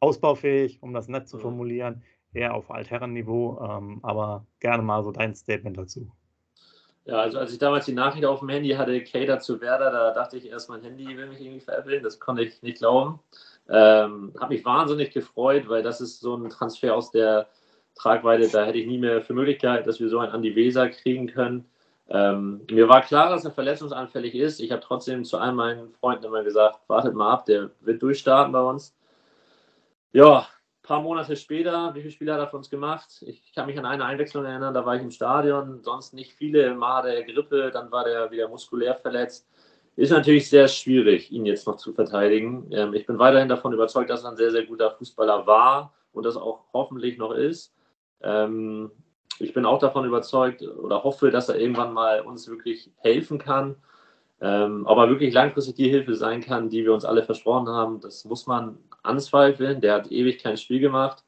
Speaker 1: ausbaufähig, um das nett zu formulieren eher auf Altherrenniveau, ähm, aber gerne mal so dein Statement dazu.
Speaker 2: Ja, also als ich damals die Nachricht auf dem Handy hatte, Cater zu Werder, da dachte ich erst, mein Handy will mich irgendwie veräppeln. Das konnte ich nicht glauben. Ähm, habe mich wahnsinnig gefreut, weil das ist so ein Transfer aus der Tragweite, da hätte ich nie mehr für Möglichkeit, dass wir so einen Andy Weser kriegen können. Ähm, mir war klar, dass er verletzungsanfällig ist. Ich habe trotzdem zu all meinen Freunden immer gesagt, wartet mal ab, der wird durchstarten bei uns. Ja, paar Monate später, wie viele Spiele hat er für uns gemacht? Ich kann mich an eine Einwechslung erinnern, da war ich im Stadion, sonst nicht viele, mal der Grippe, dann war der wieder muskulär verletzt. Ist natürlich sehr schwierig, ihn jetzt noch zu verteidigen. Ähm, ich bin weiterhin davon überzeugt, dass er ein sehr, sehr guter Fußballer war und das auch hoffentlich noch ist. Ähm, ich bin auch davon überzeugt oder hoffe, dass er irgendwann mal uns wirklich helfen kann. Ähm, er wirklich langfristig die Hilfe sein kann, die wir uns alle versprochen haben, das muss man anzweifeln. Der hat ewig kein Spiel gemacht.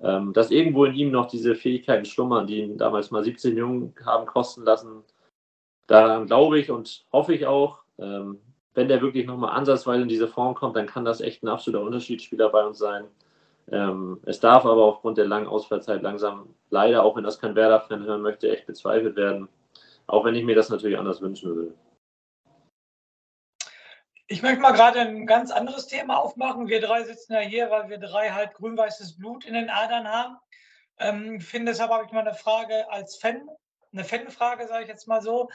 Speaker 2: Ähm, dass irgendwo in ihm noch diese Fähigkeiten schlummern, die ihn damals mal 17 Jungen haben kosten lassen, daran glaube ich und hoffe ich auch. Ähm, wenn der wirklich nochmal ansatzweise in diese Form kommt, dann kann das echt ein absoluter Unterschiedsspieler bei uns sein. Ähm, es darf aber aufgrund der langen Ausfallzeit langsam, leider, auch wenn das kein Werder-Fan hören möchte, echt bezweifelt werden. Auch wenn ich mir das natürlich anders wünschen würde.
Speaker 3: Ich möchte mal gerade ein ganz anderes Thema aufmachen. Wir drei sitzen ja hier, weil wir drei halt grün-weißes Blut in den Adern haben. Ähm, finde deshalb habe ich mal eine Frage als Fan, eine Fanfrage, sage ich jetzt mal so.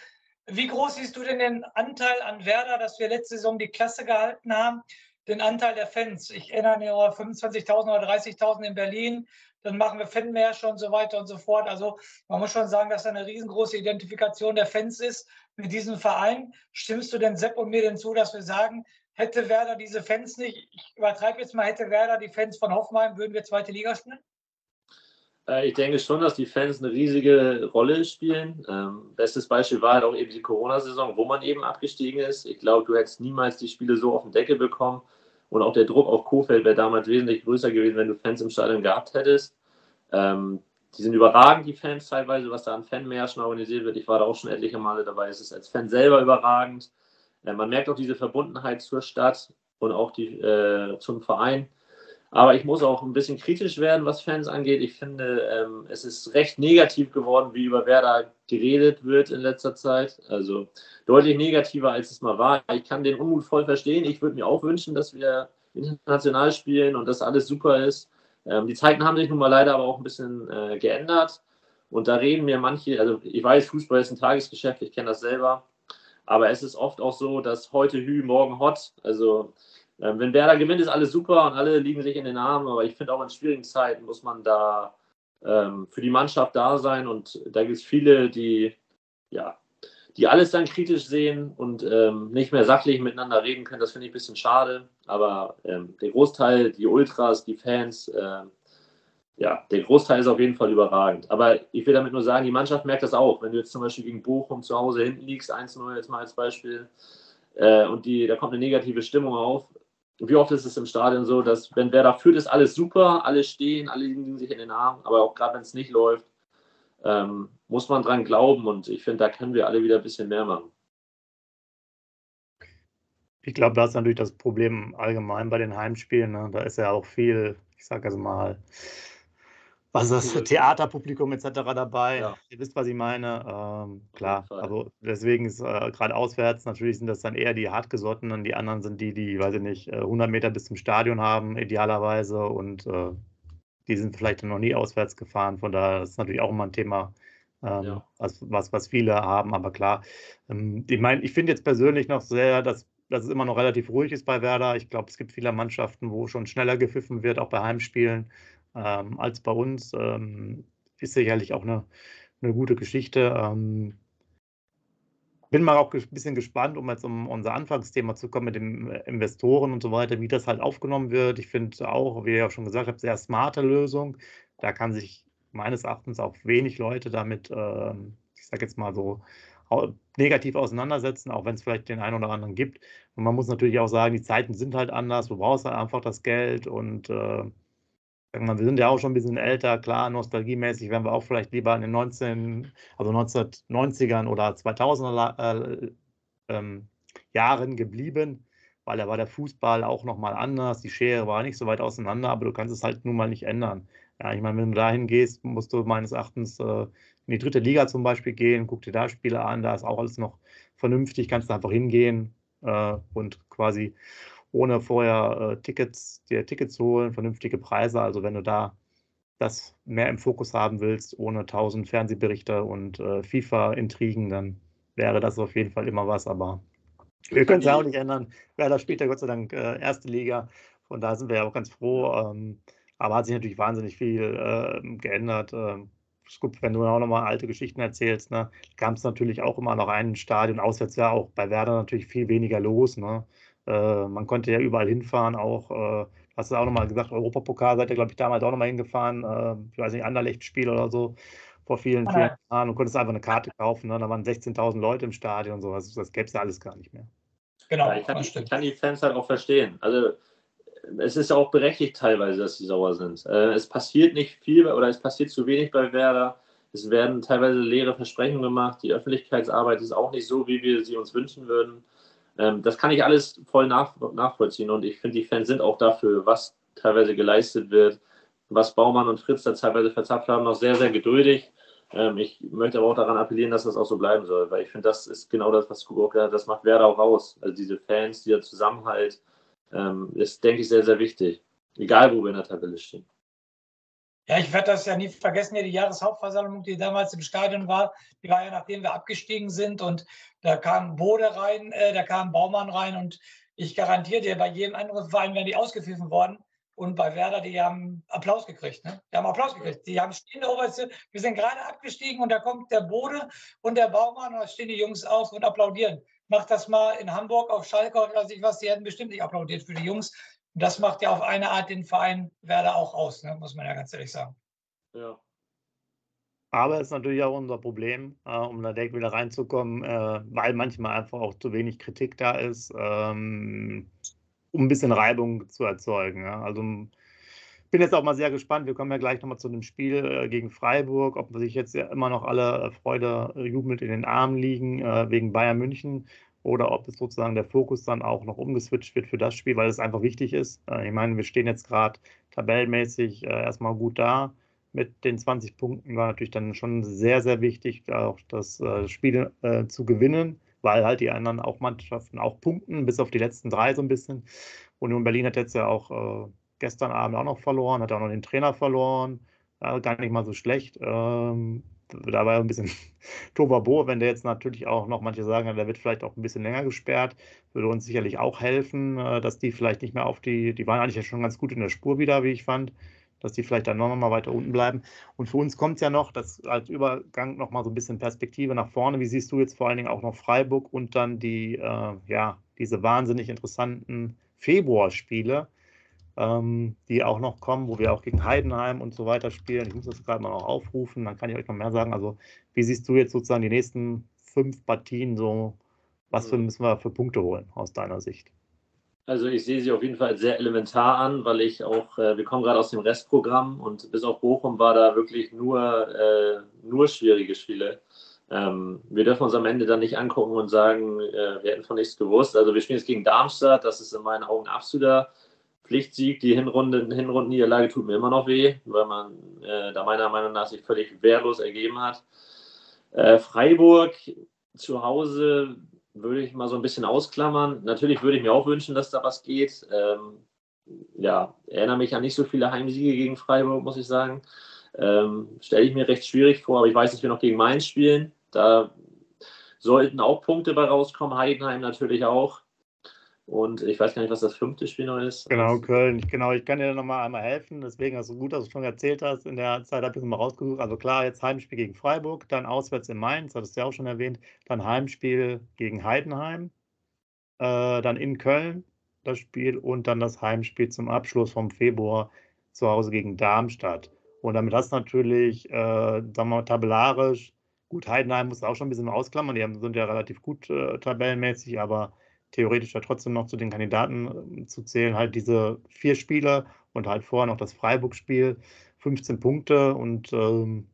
Speaker 3: Wie groß siehst du denn den Anteil an Werder, dass wir letzte Saison die Klasse gehalten haben? Den Anteil der Fans. Ich erinnere mich an 25.000 oder 30.000 in Berlin. Dann machen wir Fanmärsche und so weiter und so fort. Also man muss schon sagen, dass da eine riesengroße Identifikation der Fans ist mit diesem Verein. Stimmst du denn Sepp und mir denn zu, dass wir sagen, hätte Werder diese Fans nicht, ich übertreibe jetzt mal, hätte Werder die Fans von Hoffenheim, würden wir zweite Liga spielen?
Speaker 2: Äh, ich denke schon, dass die Fans eine riesige Rolle spielen. Ähm, bestes Beispiel war halt auch eben die Corona-Saison, wo man eben abgestiegen ist. Ich glaube, du hättest niemals die Spiele so auf den Deckel bekommen. Und auch der Druck auf Kofeld wäre damals wesentlich größer gewesen, wenn du Fans im Stadion gehabt hättest. Ähm, die sind überragend, die Fans teilweise, was da an Fanmärschen organisiert wird. Ich war da auch schon etliche Male dabei. Es ist als Fan selber überragend. Äh, man merkt auch diese Verbundenheit zur Stadt und auch die, äh, zum Verein. Aber ich muss auch ein bisschen kritisch werden, was Fans angeht. Ich finde, ähm, es ist recht negativ geworden, wie über Werder geredet wird in letzter Zeit. Also deutlich negativer, als es mal war. Ich kann den Unmut voll verstehen. Ich würde mir auch wünschen, dass wir international spielen und dass alles super ist. Ähm, die Zeiten haben sich nun mal leider aber auch ein bisschen äh, geändert. Und da reden mir manche, also ich weiß, Fußball ist ein Tagesgeschäft, ich kenne das selber. Aber es ist oft auch so, dass heute Hü, morgen Hot. Also wenn Werder gewinnt, ist alles super und alle liegen sich in den Armen, aber ich finde auch in schwierigen Zeiten muss man da ähm, für die Mannschaft da sein und da gibt es viele, die ja, die alles dann kritisch sehen und ähm, nicht mehr sachlich miteinander reden können. Das finde ich ein bisschen schade, aber ähm, der Großteil, die Ultras, die Fans, äh, ja, der Großteil ist auf jeden Fall überragend. Aber ich will damit nur sagen, die Mannschaft merkt das auch. Wenn du jetzt zum Beispiel gegen Bochum zu Hause hinten liegst, 1-0 jetzt mal als Beispiel, äh, und die, da kommt eine negative Stimmung auf, wie oft ist es im Stadion so, dass wenn wer da führt, ist alles super, alle stehen, alle liegen sich in den Armen, aber auch gerade wenn es nicht läuft, ähm, muss man dran glauben und ich finde, da können wir alle wieder ein bisschen mehr machen.
Speaker 1: Ich glaube, da ist natürlich das Problem allgemein bei den Heimspielen. Ne? Da ist ja auch viel, ich sage also mal, was das Theaterpublikum etc. dabei. Ja. Ihr wisst, was ich meine. Ähm, klar, also deswegen ist äh, gerade auswärts, natürlich sind das dann eher die hartgesottenen, die anderen sind die, die, weiß ich nicht, 100 äh, Meter bis zum Stadion haben, idealerweise und äh, die sind vielleicht noch nie auswärts gefahren. Von daher ist natürlich auch immer ein Thema, ähm, ja. was, was, was viele haben. Aber klar, ähm, ich meine, ich finde jetzt persönlich noch sehr, dass, dass es immer noch relativ ruhig ist bei Werder. Ich glaube, es gibt viele Mannschaften, wo schon schneller gepfiffen wird, auch bei Heimspielen ähm, als bei uns. Ähm, ist sicherlich auch eine, eine gute Geschichte. Ähm, bin mal auch ein bisschen gespannt, um jetzt um unser Anfangsthema zu kommen mit den äh, Investoren und so weiter, wie das halt aufgenommen wird. Ich finde auch, wie ihr ja schon gesagt habt, sehr smarte Lösung. Da kann sich meines Erachtens auch wenig Leute damit, äh, ich sage jetzt mal so, negativ auseinandersetzen, auch wenn es vielleicht den einen oder anderen gibt. Und man muss natürlich auch sagen, die Zeiten sind halt anders. Du brauchst halt einfach das Geld und äh, wir sind ja auch schon ein bisschen älter, klar, nostalgiemäßig wären wir auch vielleicht lieber in den 19, also 1990ern oder 2000er äh, ähm, Jahren geblieben, weil da war der Fußball auch nochmal anders, die Schere war nicht so weit auseinander, aber du kannst es halt nun mal nicht ändern. Ja, ich meine, wenn du dahin gehst, musst du meines Erachtens äh, in die dritte Liga zum Beispiel gehen, guck dir da Spiele an, da ist auch alles noch vernünftig, kannst du einfach hingehen äh, und quasi ohne vorher äh, Tickets, dir Tickets zu holen, vernünftige Preise. Also wenn du da das mehr im Fokus haben willst, ohne tausend Fernsehberichte und äh, FIFA-Intrigen, dann wäre das auf jeden Fall immer was. Aber wir können es ja auch nicht ändern. Werder spielt ja Gott sei Dank äh, erste Liga. Von da sind wir ja auch ganz froh. Ähm, aber hat sich natürlich wahnsinnig viel äh, geändert. Ähm, gut, wenn du auch nochmal alte Geschichten erzählst. Ne? Kam es natürlich auch immer noch ein Stadion, auswärts ja auch bei Werder natürlich viel weniger los. Ne? Äh, man konnte ja überall hinfahren, auch, äh, hast du auch nochmal gesagt, Europapokal seid ihr, glaube ich, damals auch nochmal hingefahren, äh, ich weiß nicht, Anderlecht-Spiel oder so, vor vielen, vielen Jahren und konntest einfach eine Karte kaufen, ne? da waren 16.000 Leute im Stadion und so, das, das gäbe es ja alles gar nicht mehr.
Speaker 2: Genau, ja, ich, kann, ich kann die Fans halt auch verstehen. Also es ist ja auch berechtigt teilweise, dass sie sauer sind. Äh, es passiert nicht viel oder es passiert zu wenig bei Werder. Es werden teilweise leere Versprechungen gemacht. Die Öffentlichkeitsarbeit ist auch nicht so, wie wir sie uns wünschen würden. Ähm, das kann ich alles voll nach, nachvollziehen und ich finde, die Fans sind auch dafür, was teilweise geleistet wird, was Baumann und Fritz da teilweise verzapft haben, noch sehr, sehr geduldig. Ähm, ich möchte aber auch daran appellieren, dass das auch so bleiben soll, weil ich finde, das ist genau das, was Kubo gesagt hat, das macht Werder auch aus. Also diese Fans, dieser Zusammenhalt, ähm, ist, denke ich, sehr, sehr wichtig. Egal, wo wir in der Tabelle stehen.
Speaker 3: Ja, ich werde das ja nie vergessen, die Jahreshauptversammlung, die damals im Stadion war, die war ja nachdem wir abgestiegen sind und da kam Bode rein, äh, da kam Baumann rein und ich garantiere dir, bei jedem anderen Verein wären die ausgepfiffen worden und bei Werder, die haben Applaus gekriegt. Ne? Die haben Applaus gekriegt. Die haben stehende Oberste. Wir sind gerade abgestiegen und da kommt der Bode und der Baumann und da stehen die Jungs auf und applaudieren. Macht das mal in Hamburg auf Schalke oder weiß ich was, die hätten bestimmt nicht applaudiert für die Jungs. Und das macht ja auf eine Art den Verein Werder auch aus, ne? muss man ja ganz ehrlich sagen.
Speaker 1: Ja. Aber es ist natürlich auch unser Problem, äh, um da direkt wieder reinzukommen, äh, weil manchmal einfach auch zu wenig Kritik da ist. Ähm, um ein bisschen Reibung zu erzeugen. Ja. Also bin jetzt auch mal sehr gespannt. Wir kommen ja gleich nochmal zu dem Spiel äh, gegen Freiburg, ob sich jetzt ja immer noch alle äh, Freude äh, jubelnd in den Armen liegen äh, wegen Bayern München oder ob es sozusagen der Fokus dann auch noch umgeswitcht wird für das Spiel, weil es einfach wichtig ist. Äh, ich meine, wir stehen jetzt gerade tabellenmäßig äh, erstmal gut da. Mit den 20 Punkten war natürlich dann schon sehr, sehr wichtig, auch das Spiel zu gewinnen weil halt die anderen auch Mannschaften auch punkten, bis auf die letzten drei so ein bisschen. Und nun Berlin hat jetzt ja auch äh, gestern Abend auch noch verloren, hat auch noch den Trainer verloren, äh, gar nicht mal so schlecht. Ähm, da war ein bisschen <laughs> Tovabo, wenn der jetzt natürlich auch noch, manche sagen, der wird vielleicht auch ein bisschen länger gesperrt, würde uns sicherlich auch helfen, äh, dass die vielleicht nicht mehr auf die, die waren eigentlich ja schon ganz gut in der Spur wieder, wie ich fand, dass die vielleicht dann noch mal weiter unten bleiben. Und für uns kommt es ja noch, das als Übergang noch mal so ein bisschen Perspektive nach vorne. Wie siehst du jetzt vor allen Dingen auch noch Freiburg und dann die, äh, ja, diese wahnsinnig interessanten Februarspiele, ähm, die auch noch kommen, wo wir auch gegen Heidenheim und so weiter spielen. Ich muss das gerade mal noch aufrufen, dann kann ich euch noch mehr sagen. Also, wie siehst du jetzt sozusagen die nächsten fünf Partien so? Was für, müssen wir für Punkte holen aus deiner Sicht?
Speaker 2: Also ich sehe sie auf jeden Fall als sehr elementar an, weil ich auch, äh, wir kommen gerade aus dem Restprogramm und bis auf Bochum war da wirklich nur, äh, nur schwierige Spiele. Ähm, wir dürfen uns am Ende dann nicht angucken und sagen, äh, wir hätten von nichts gewusst. Also wir spielen jetzt gegen Darmstadt, das ist in meinen Augen absoluter Pflichtsieg. Die Hinrunde, Hinrundenniederlage tut mir immer noch weh, weil man äh, da meiner Meinung nach sich völlig wehrlos ergeben hat. Äh, Freiburg zu Hause würde ich mal so ein bisschen ausklammern. Natürlich würde ich mir auch wünschen, dass da was geht. Ähm, ja, erinnere mich an nicht so viele Heimsiege gegen Freiburg, muss ich sagen. Ähm, Stelle ich mir recht schwierig vor, aber ich weiß, dass wir noch gegen Mainz spielen. Da sollten auch Punkte bei rauskommen. Heidenheim natürlich auch. Und ich weiß gar nicht, was das fünfte Spiel noch ist.
Speaker 1: Genau, Köln. Genau, ich kann dir noch mal einmal helfen. Deswegen es gut, dass du schon erzählt hast. In der Zeit habe ich es mal rausgesucht. Also klar, jetzt Heimspiel gegen Freiburg, dann auswärts in Mainz, hattest du ja auch schon erwähnt. Dann Heimspiel gegen Heidenheim, äh, dann in Köln das Spiel und dann das Heimspiel zum Abschluss vom Februar zu Hause gegen Darmstadt. Und damit hast du natürlich, äh, sagen wir mal, tabellarisch, gut, Heidenheim muss auch schon ein bisschen ausklammern, die sind ja relativ gut äh, tabellenmäßig, aber theoretisch ja trotzdem noch zu den Kandidaten äh, zu zählen. Halt diese vier Spiele und halt vorher noch das Freiburg-Spiel, 15 Punkte und ähm,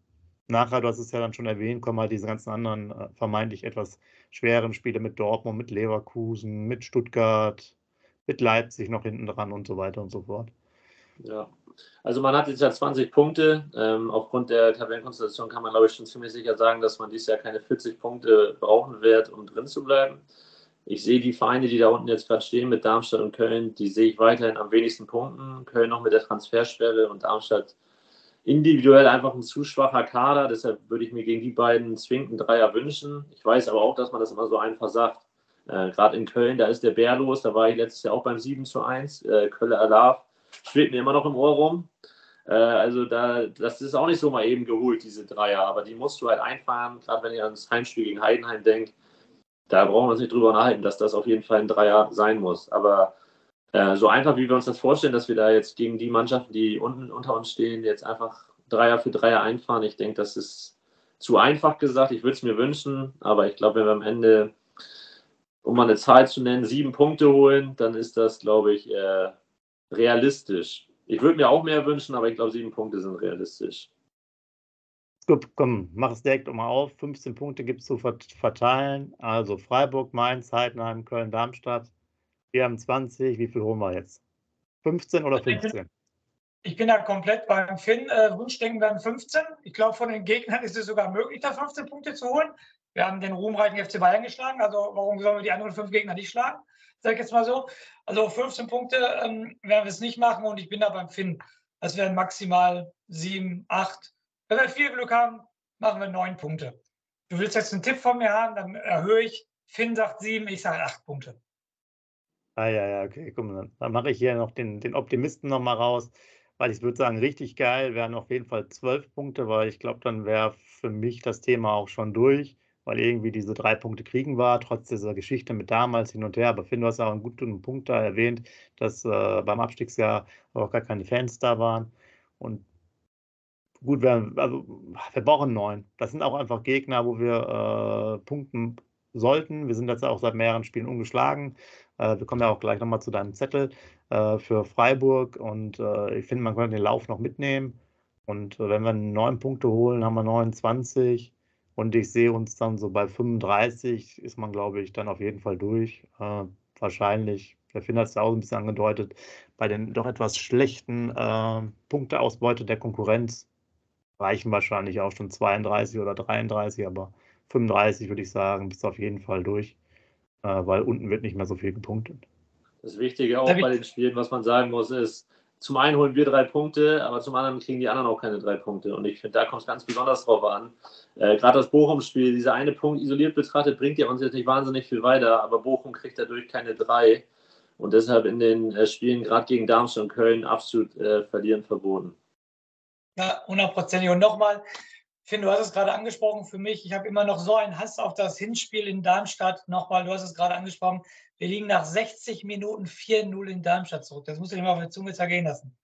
Speaker 1: nachher, du hast es ja dann schon erwähnt, kommen halt diese ganzen anderen äh, vermeintlich etwas schweren Spiele mit Dortmund, mit Leverkusen, mit Stuttgart, mit Leipzig noch hinten dran und so weiter und so fort.
Speaker 2: Ja, also man hat jetzt ja 20 Punkte. Ähm, aufgrund der Tabellenkonstellation kann man, glaube ich, schon ziemlich sicher sagen, dass man dieses Jahr keine 40 Punkte brauchen wird, um drin zu bleiben. Ich sehe die Vereine, die da unten jetzt gerade stehen mit Darmstadt und Köln, die sehe ich weiterhin am wenigsten Punkten. Köln noch mit der Transfersperre und Darmstadt individuell einfach ein zu schwacher Kader. Deshalb würde ich mir gegen die beiden zwingend Dreier wünschen. Ich weiß aber auch, dass man das immer so einfach sagt. Äh, gerade in Köln, da ist der Bär los. Da war ich letztes Jahr auch beim 7 zu 1. Äh, Kölle Alarv schwebt mir immer noch im Ohr rum. Äh, also da, das ist auch nicht so mal eben geholt, diese Dreier. Aber die musst du halt einfahren, gerade wenn ihr ans Heimspiel gegen Heidenheim denkt da brauchen wir uns nicht drüber unterhalten, dass das auf jeden Fall ein Dreier sein muss. Aber äh, so einfach, wie wir uns das vorstellen, dass wir da jetzt gegen die Mannschaften, die unten unter uns stehen, jetzt einfach Dreier für Dreier einfahren, ich denke, das ist zu einfach gesagt. Ich würde es mir wünschen, aber ich glaube, wenn wir am Ende, um mal eine Zahl zu nennen, sieben Punkte holen, dann ist das, glaube ich, äh, realistisch. Ich würde mir auch mehr wünschen, aber ich glaube, sieben Punkte sind realistisch.
Speaker 1: Gut, komm, mach es direkt mal auf. 15 Punkte gibt es zu verteilen. Also Freiburg, Mainz, Heidenheim, Köln, Darmstadt. Wir haben 20. Wie viel holen wir jetzt? 15 oder 15?
Speaker 3: Ich bin da komplett beim Finn. Äh, Wunschdenken werden 15. Ich glaube, von den Gegnern ist es sogar möglich, da 15 Punkte zu holen. Wir haben den ruhmreichen FC Bayern geschlagen. Also warum sollen wir die anderen fünf Gegner nicht schlagen? Sag ich jetzt mal so. Also 15 Punkte ähm, werden wir es nicht machen und ich bin da beim Finn. Das wären maximal sieben, acht. Wenn wir viel Glück haben, machen wir neun Punkte. Du willst jetzt einen Tipp von mir haben, dann erhöhe ich. Finn sagt sieben, ich sage acht Punkte.
Speaker 1: Ah ja, ja, okay. Guck mal, dann, mache ich hier noch den, den Optimisten nochmal raus weil ich würde sagen, richtig geil wären auf jeden Fall zwölf Punkte, weil ich glaube, dann wäre für mich das Thema auch schon durch, weil irgendwie diese drei Punkte kriegen war, trotz dieser Geschichte mit damals hin und her. Aber Finn, du hast auch einen guten Punkt da erwähnt, dass äh, beim Abstiegsjahr auch gar keine Fans da waren. Und gut, wir, also, wir brauchen neun. Das sind auch einfach Gegner, wo wir äh, punkten sollten. Wir sind jetzt auch seit mehreren Spielen ungeschlagen. Äh, wir kommen ja auch gleich nochmal zu deinem Zettel äh, für Freiburg und äh, ich finde, man könnte den Lauf noch mitnehmen. Und wenn wir neun Punkte holen, haben wir 29 und ich sehe uns dann so bei 35, ist man, glaube ich, dann auf jeden Fall durch. Äh, wahrscheinlich, der Finn hat es ja auch ein bisschen angedeutet, bei den doch etwas schlechten äh, Punkteausbeute der Konkurrenz reichen wahrscheinlich auch schon 32 oder 33, aber 35 würde ich sagen, bist du auf jeden Fall durch, äh, weil unten wird nicht mehr so viel gepunktet.
Speaker 2: Das Wichtige auch bei den Spielen, was man sagen muss, ist, zum einen holen wir drei Punkte, aber zum anderen kriegen die anderen auch keine drei Punkte. Und ich finde, da kommt es ganz besonders drauf an. Äh, Gerade das Bochum-Spiel, dieser eine Punkt isoliert betrachtet, bringt ja uns jetzt nicht wahnsinnig viel weiter, aber Bochum kriegt dadurch keine drei. Und deshalb in den äh, Spielen, gerade gegen Darmstadt und Köln, absolut äh, verlieren verboten.
Speaker 3: Ja, hundertprozentig. Und nochmal, Finn, du hast es gerade angesprochen für mich. Ich habe immer noch so einen Hass auf das Hinspiel in Darmstadt. Nochmal, du hast es gerade angesprochen. Wir liegen nach 60 Minuten 4-0 in Darmstadt zurück. Das musst du dir mal auf der Zunge zergehen lassen.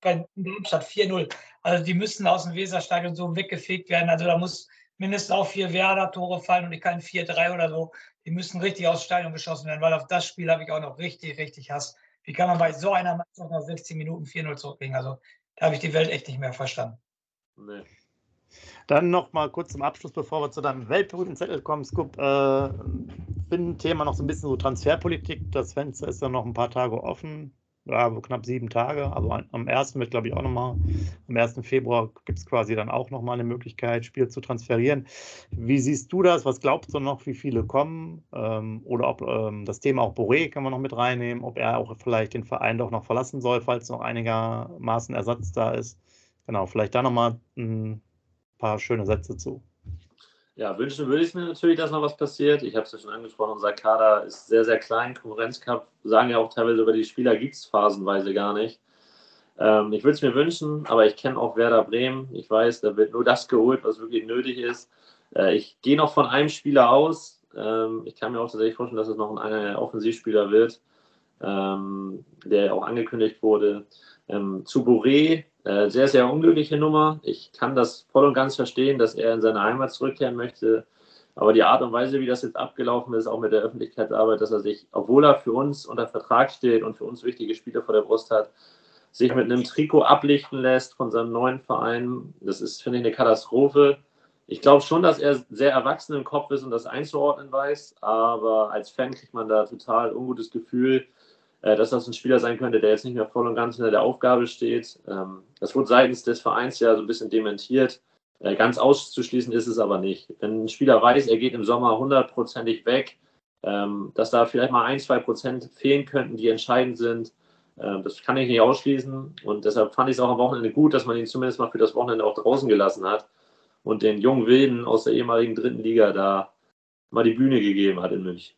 Speaker 3: Bei Darmstadt 4-0. Also die müssen aus dem Weserstadion so weggefegt werden. Also da muss mindestens auch vier Werder-Tore fallen und kein 4-3 oder so. Die müssen richtig aus Stadion geschossen werden, weil auf das Spiel habe ich auch noch richtig, richtig Hass. Wie kann man bei so einer Mannschaft nach 60 Minuten 4-0 zurücklegen? Also da habe ich die Welt echt nicht mehr verstanden. Nee.
Speaker 1: Dann noch mal kurz zum Abschluss, bevor wir zu deinem weltberühmten Zettel kommen, Scoop. Äh, bin Thema noch so ein bisschen so Transferpolitik. Das Fenster ist ja noch ein paar Tage offen. Ja, knapp sieben Tage. Also am 1. wird, glaube ich, auch nochmal, am 1. Februar gibt es quasi dann auch nochmal eine Möglichkeit, Spiel zu transferieren. Wie siehst du das? Was glaubst du noch, wie viele kommen? Ähm, oder ob ähm, das Thema auch Boré kann man noch mit reinnehmen, ob er auch vielleicht den Verein doch noch verlassen soll, falls noch einigermaßen Ersatz da ist. Genau, vielleicht da nochmal ein paar schöne Sätze zu.
Speaker 2: Ja, wünschen würde ich mir natürlich, dass noch was passiert. Ich habe es ja schon angesprochen, unser Kader ist sehr, sehr klein. Konkurrenzcup sagen ja auch teilweise über die Spieler gibt es phasenweise gar nicht. Ähm, ich würde es mir wünschen, aber ich kenne auch Werder Bremen. Ich weiß, da wird nur das geholt, was wirklich nötig ist. Äh, ich gehe noch von einem Spieler aus. Ähm, ich kann mir auch tatsächlich vorstellen, dass es noch ein Offensivspieler wird, ähm, der auch angekündigt wurde. Ähm, zu Boré äh, sehr, sehr unglückliche Nummer. Ich kann das voll und ganz verstehen, dass er in seine Heimat zurückkehren möchte. Aber die Art und Weise, wie das jetzt abgelaufen ist, auch mit der Öffentlichkeitsarbeit, dass er sich, obwohl er für uns unter Vertrag steht und für uns wichtige Spieler vor der Brust hat, sich mit einem Trikot ablichten lässt von seinem neuen Verein, das ist, finde ich, eine Katastrophe. Ich glaube schon, dass er sehr erwachsen im Kopf ist und das einzuordnen weiß, aber als Fan kriegt man da total ungutes Gefühl, dass das ein Spieler sein könnte, der jetzt nicht mehr voll und ganz hinter der Aufgabe steht. Ähm, das wurde seitens des Vereins ja so ein bisschen dementiert. Äh, ganz auszuschließen ist es aber nicht. Wenn ein Spieler weiß, er geht im Sommer hundertprozentig weg, ähm, dass da vielleicht mal ein, zwei Prozent fehlen könnten, die entscheidend sind, ähm, das kann ich nicht ausschließen. Und deshalb fand ich es auch am Wochenende gut, dass man ihn zumindest mal für das Wochenende auch draußen gelassen hat und den jungen Wilden aus der ehemaligen dritten Liga da mal die Bühne gegeben hat in München.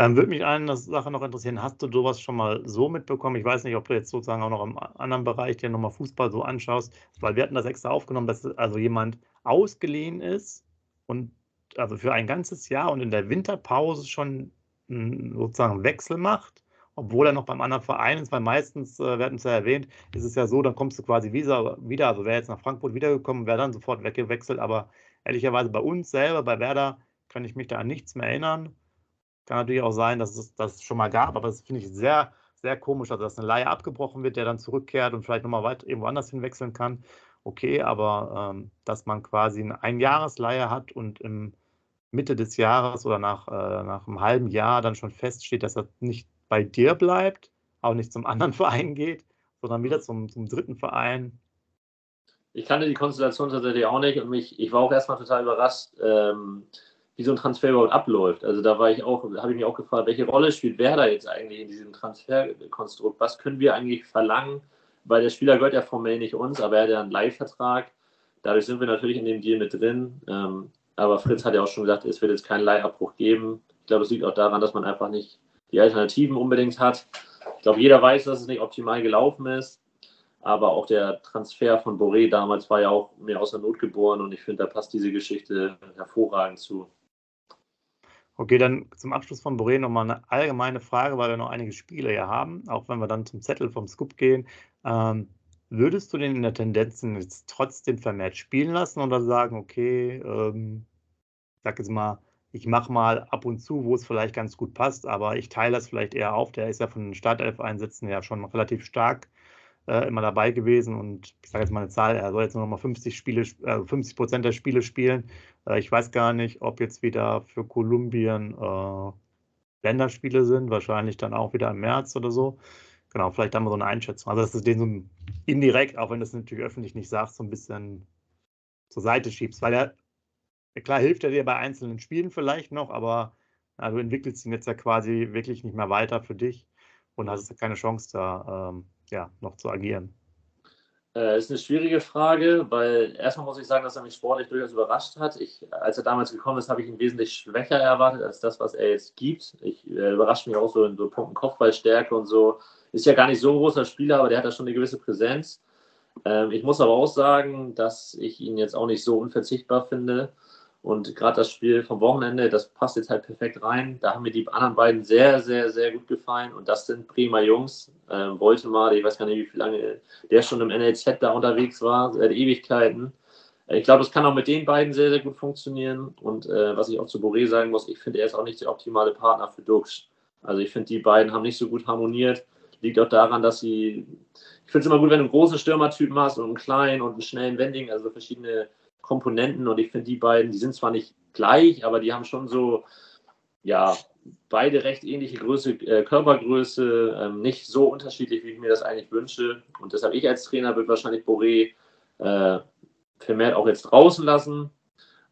Speaker 1: Ähm, würde mich eine Sache noch interessieren, hast du sowas schon mal so mitbekommen? Ich weiß nicht, ob du jetzt sozusagen auch noch im anderen Bereich dir nochmal Fußball so anschaust, weil wir hatten das extra aufgenommen, dass also jemand ausgeliehen ist und also für ein ganzes Jahr und in der Winterpause schon sozusagen Wechsel macht, obwohl er noch beim anderen Verein ist, weil meistens, äh, wir hatten es ja erwähnt, ist es ja so, dann kommst du quasi wieder, wieder also wäre jetzt nach Frankfurt wiedergekommen, wäre dann sofort weggewechselt, aber ehrlicherweise bei uns selber, bei Werder, kann ich mich da an nichts mehr erinnern. Kann natürlich auch sein, dass es das schon mal gab, aber das finde ich sehr, sehr komisch, also dass eine Leihe abgebrochen wird, der dann zurückkehrt und vielleicht nochmal weit irgendwo anders hinwechseln kann. Okay, aber ähm, dass man quasi eine Einjahresleihe hat und im Mitte des Jahres oder nach, äh, nach einem halben Jahr dann schon feststeht, dass er nicht bei dir bleibt, auch nicht zum <laughs> anderen Verein geht, sondern wieder zum, zum dritten Verein.
Speaker 2: Ich kannte die Konstellation tatsächlich auch nicht und mich, ich war auch erstmal total überrascht, ähm, wie so ein Transfer überhaupt abläuft. Also da war ich auch, habe ich mich auch gefragt, welche Rolle spielt Werder jetzt eigentlich in diesem Transferkonstrukt? Was können wir eigentlich verlangen? Weil der Spieler gehört ja formell nicht uns, aber er hat ja einen Leihvertrag. Dadurch sind wir natürlich in dem Deal mit drin. Ähm, aber Fritz hat ja auch schon gesagt, es wird jetzt keinen Leihabbruch geben. Ich glaube, es liegt auch daran, dass man einfach nicht die Alternativen unbedingt hat. Ich glaube, jeder weiß, dass es nicht optimal gelaufen ist. Aber auch der Transfer von Boré damals war ja auch mehr aus der Not geboren und ich finde, da passt diese Geschichte hervorragend zu.
Speaker 1: Okay, dann zum Abschluss von Boré nochmal eine allgemeine Frage, weil wir noch einige Spiele hier haben, auch wenn wir dann zum Zettel vom Scoop gehen. Ähm, würdest du den in der Tendenz jetzt trotzdem vermehrt spielen lassen oder sagen, okay, ähm, sag jetzt mal, ich mache mal ab und zu, wo es vielleicht ganz gut passt, aber ich teile das vielleicht eher auf. Der ist ja von den Startelf-Einsätzen ja schon relativ stark äh, immer dabei gewesen und ich sage jetzt mal eine Zahl, er soll jetzt nur noch mal 50 Spiele, äh, 50 Prozent der Spiele spielen. Äh, ich weiß gar nicht, ob jetzt wieder für Kolumbien äh, Länderspiele sind, wahrscheinlich dann auch wieder im März oder so. Genau, vielleicht haben wir so eine Einschätzung. Also, dass du den so indirekt, auch wenn du es natürlich öffentlich nicht sagst, so ein bisschen zur Seite schiebst, weil er Klar hilft er dir bei einzelnen Spielen vielleicht noch, aber ja, du entwickelst ihn jetzt ja quasi wirklich nicht mehr weiter für dich und hast keine Chance da ähm, ja, noch zu agieren.
Speaker 2: Äh, ist eine schwierige Frage, weil erstmal muss ich sagen, dass er mich sportlich durchaus überrascht hat. Ich, als er damals gekommen ist, habe ich ihn wesentlich schwächer erwartet als das, was er jetzt gibt. Ich äh, überrascht mich auch so in so Punkten Kopfballstärke und so. Ist ja gar nicht so ein großer Spieler, aber der hat da schon eine gewisse Präsenz. Ähm, ich muss aber auch sagen, dass ich ihn jetzt auch nicht so unverzichtbar finde. Und gerade das Spiel vom Wochenende, das passt jetzt halt perfekt rein. Da haben mir die anderen beiden sehr, sehr, sehr gut gefallen. Und das sind prima Jungs. Ähm, mal, ich weiß gar nicht, wie lange der schon im NLZ da unterwegs war, seit Ewigkeiten. Äh, ich glaube, es kann auch mit den beiden sehr, sehr gut funktionieren. Und äh, was ich auch zu Boré sagen muss, ich finde, er ist auch nicht der optimale Partner für Dux. Also ich finde, die beiden haben nicht so gut harmoniert. Liegt auch daran, dass sie. Ich finde es immer gut, wenn du einen großen Stürmertypen hast und einen kleinen und einen schnellen Wending, also verschiedene Komponenten und ich finde die beiden, die sind zwar nicht gleich, aber die haben schon so, ja, beide recht ähnliche Größe, äh, Körpergröße, ähm, nicht so unterschiedlich, wie ich mir das eigentlich wünsche. Und deshalb ich als Trainer würde wahrscheinlich Boré äh, vermehrt auch jetzt draußen lassen.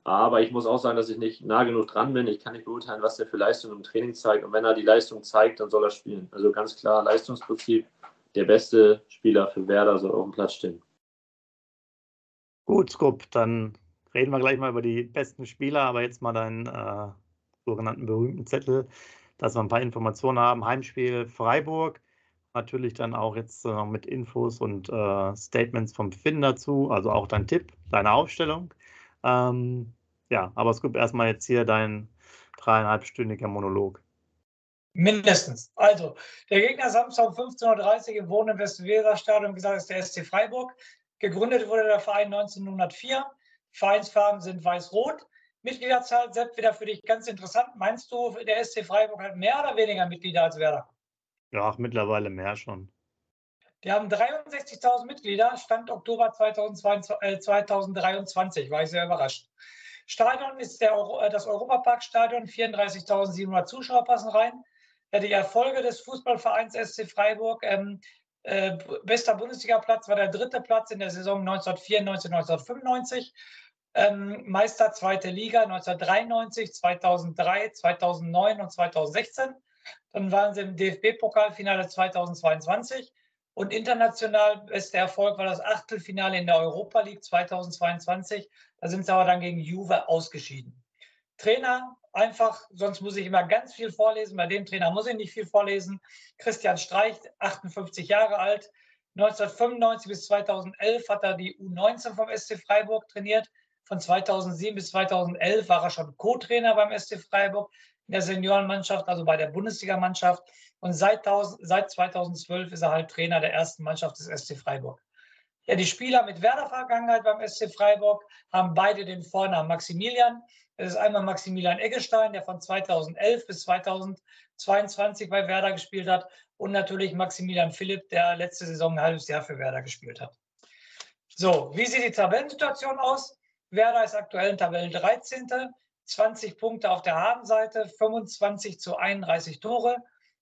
Speaker 2: Aber ich muss auch sagen, dass ich nicht nah genug dran bin. Ich kann nicht beurteilen, was der für Leistung im Training zeigt. Und wenn er die Leistung zeigt, dann soll er spielen. Also ganz klar, Leistungsprinzip. Der beste Spieler für Werder soll auf dem Platz stehen.
Speaker 1: Gut, Skup, dann reden wir gleich mal über die besten Spieler, aber jetzt mal deinen äh, sogenannten berühmten Zettel, dass wir ein paar Informationen haben. Heimspiel Freiburg, natürlich dann auch jetzt äh, mit Infos und äh, Statements vom Finn dazu, also auch dein Tipp, deine Aufstellung. Ähm, ja, aber Skup, erstmal jetzt hier dein dreieinhalbstündiger Monolog.
Speaker 3: Mindestens. Also, der Gegner Samstag um 15.30 Uhr im Wohnen im Westweser-Stadion, gesagt, ist der SC Freiburg. Gegründet wurde der Verein 1904. Vereinsfarben sind weiß-rot. Mitgliederzahl, Sepp, wieder für dich ganz interessant. Meinst du, der SC Freiburg hat mehr oder weniger Mitglieder als Werder?
Speaker 1: Ja, mittlerweile mehr schon.
Speaker 3: Die haben 63.000 Mitglieder, Stand Oktober 2022, 2023, war ich sehr überrascht. Stadion ist der, äh, das Europaparkstadion, 34.700 Zuschauer passen rein. Die Erfolge des Fußballvereins SC Freiburg ähm, äh, bester Bundesliga-Platz war der dritte Platz in der Saison 1994, 1995. Ähm, Meister zweite Liga 1993, 2003, 2009 und 2016. Dann waren sie im DFB-Pokalfinale 2022 und international bester Erfolg war das Achtelfinale in der Europa League 2022. Da sind sie aber dann gegen Juve ausgeschieden. Trainer einfach, sonst muss ich immer ganz viel vorlesen. Bei dem Trainer muss ich nicht viel vorlesen. Christian Streich, 58 Jahre alt. 1995 bis 2011 hat er die U19 vom SC Freiburg trainiert. Von 2007 bis 2011 war er schon Co-Trainer beim SC Freiburg in der Seniorenmannschaft, also bei der Bundesligamannschaft. Und seit, seit 2012 ist er halt Trainer der ersten Mannschaft des SC Freiburg. Ja, die Spieler mit Werder-Vergangenheit beim SC Freiburg haben beide den Vornamen Maximilian. Das ist einmal Maximilian Eggestein, der von 2011 bis 2022 bei Werder gespielt hat. Und natürlich Maximilian Philipp, der letzte Saison ein halbes Jahr für Werder gespielt hat. So, wie sieht die Tabellensituation aus? Werder ist aktuell in Tabellen 13. 20 Punkte auf der Habenseite, 25 zu 31 Tore,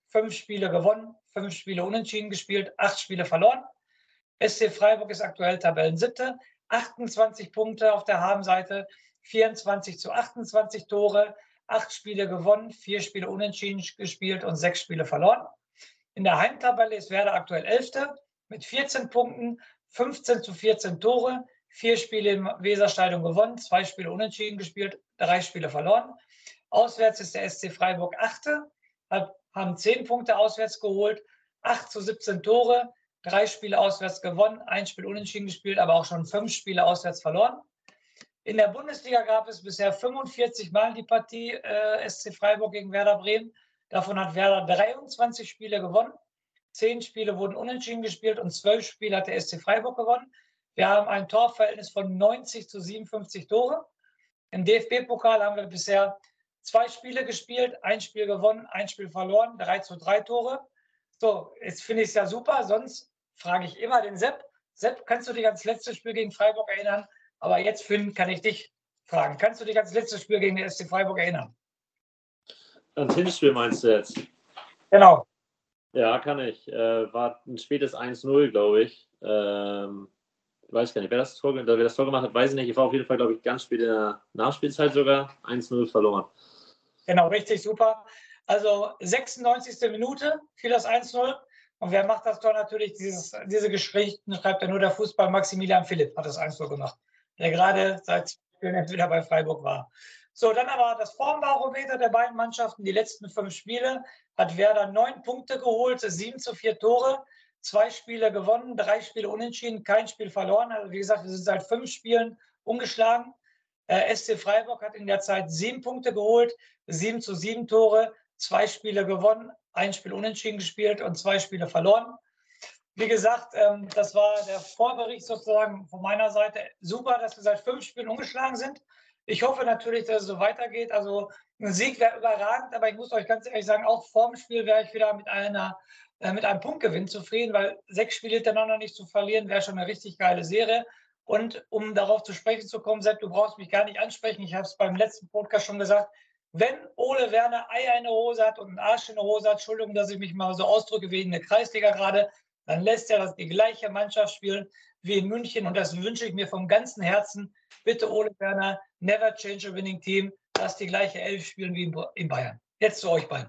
Speaker 3: fünf Spiele gewonnen, fünf Spiele unentschieden gespielt, acht Spiele verloren. SC Freiburg ist aktuell Tabellensiebte, 28 Punkte auf der Habenseite, 24 zu 28 Tore, acht Spiele gewonnen, vier Spiele unentschieden gespielt und sechs Spiele verloren. In der Heimtabelle ist Werder aktuell Elfte mit 14 Punkten, 15 zu 14 Tore, vier Spiele im Weserstadion gewonnen, zwei Spiele unentschieden gespielt, drei Spiele verloren. Auswärts ist der SC Freiburg Achte, haben zehn Punkte auswärts geholt, 8 zu 17 Tore, drei Spiele auswärts gewonnen, ein Spiel unentschieden gespielt, aber auch schon fünf Spiele auswärts verloren. In der Bundesliga gab es bisher 45 Mal die Partie äh, SC Freiburg gegen Werder Bremen. Davon hat Werder 23 Spiele gewonnen. Zehn Spiele wurden unentschieden gespielt und zwölf Spiele hat der SC Freiburg gewonnen. Wir haben ein Torverhältnis von 90 zu 57 Tore. Im DFB-Pokal haben wir bisher zwei Spiele gespielt, ein Spiel gewonnen, ein Spiel verloren, 3 zu 3 Tore. So, jetzt finde ich es ja super. Sonst frage ich immer den Sepp. Sepp, kannst du dich ans letzte Spiel gegen Freiburg erinnern? Aber jetzt, Finn, kann ich dich fragen. Kannst du dich ans letzte Spiel gegen den SC Freiburg erinnern?
Speaker 2: Ans Hinspiel meinst du jetzt?
Speaker 3: Genau.
Speaker 2: Ja, kann ich. Äh, war ein spätes 1-0, glaube ich. Ähm, ich weiß gar nicht, wer das, Tor, wer das Tor gemacht hat, weiß ich nicht. Ich war auf jeden Fall, glaube ich, ganz spät in der Nachspielzeit sogar. 1-0 verloren.
Speaker 3: Genau, richtig, super. Also 96. Minute fiel das 1-0. Und wer macht das Tor natürlich? Dieses, diese Geschichten schreibt ja nur der Fußball. Maximilian Philipp hat das 1-0 gemacht der gerade seit Spielen wieder bei Freiburg war. So, dann aber das Formbarometer der beiden Mannschaften. Die letzten fünf Spiele hat Werder neun Punkte geholt, sieben zu vier Tore, zwei Spiele gewonnen, drei Spiele unentschieden, kein Spiel verloren. Also wie gesagt, wir sind seit fünf Spielen ungeschlagen. Äh, SC Freiburg hat in der Zeit sieben Punkte geholt, sieben zu sieben Tore, zwei Spiele gewonnen, ein Spiel unentschieden gespielt und zwei Spiele verloren. Wie gesagt, ähm, das war der Vorbericht sozusagen von meiner Seite. Super, dass wir seit fünf Spielen umgeschlagen sind. Ich hoffe natürlich, dass es so weitergeht. Also ein Sieg wäre überragend, aber ich muss euch ganz ehrlich sagen, auch vorm Spiel wäre ich wieder mit einer äh, mit einem Punktgewinn zufrieden, weil sechs Spiele hintereinander nicht zu verlieren, wäre schon eine richtig geile Serie. Und um darauf zu sprechen zu kommen, Sepp, du brauchst mich gar nicht ansprechen. Ich habe es beim letzten Podcast schon gesagt. Wenn Ole Werner Eier in der Hose hat und einen Arsch in der Hose hat, Entschuldigung, dass ich mich mal so ausdrücke wie in der Kreisliga gerade, dann lässt er die gleiche Mannschaft spielen wie in München. Und das wünsche ich mir vom ganzen Herzen. Bitte, Ole Werner, never change a winning team. Lass die gleiche Elf spielen wie in Bayern. Jetzt zu euch beiden.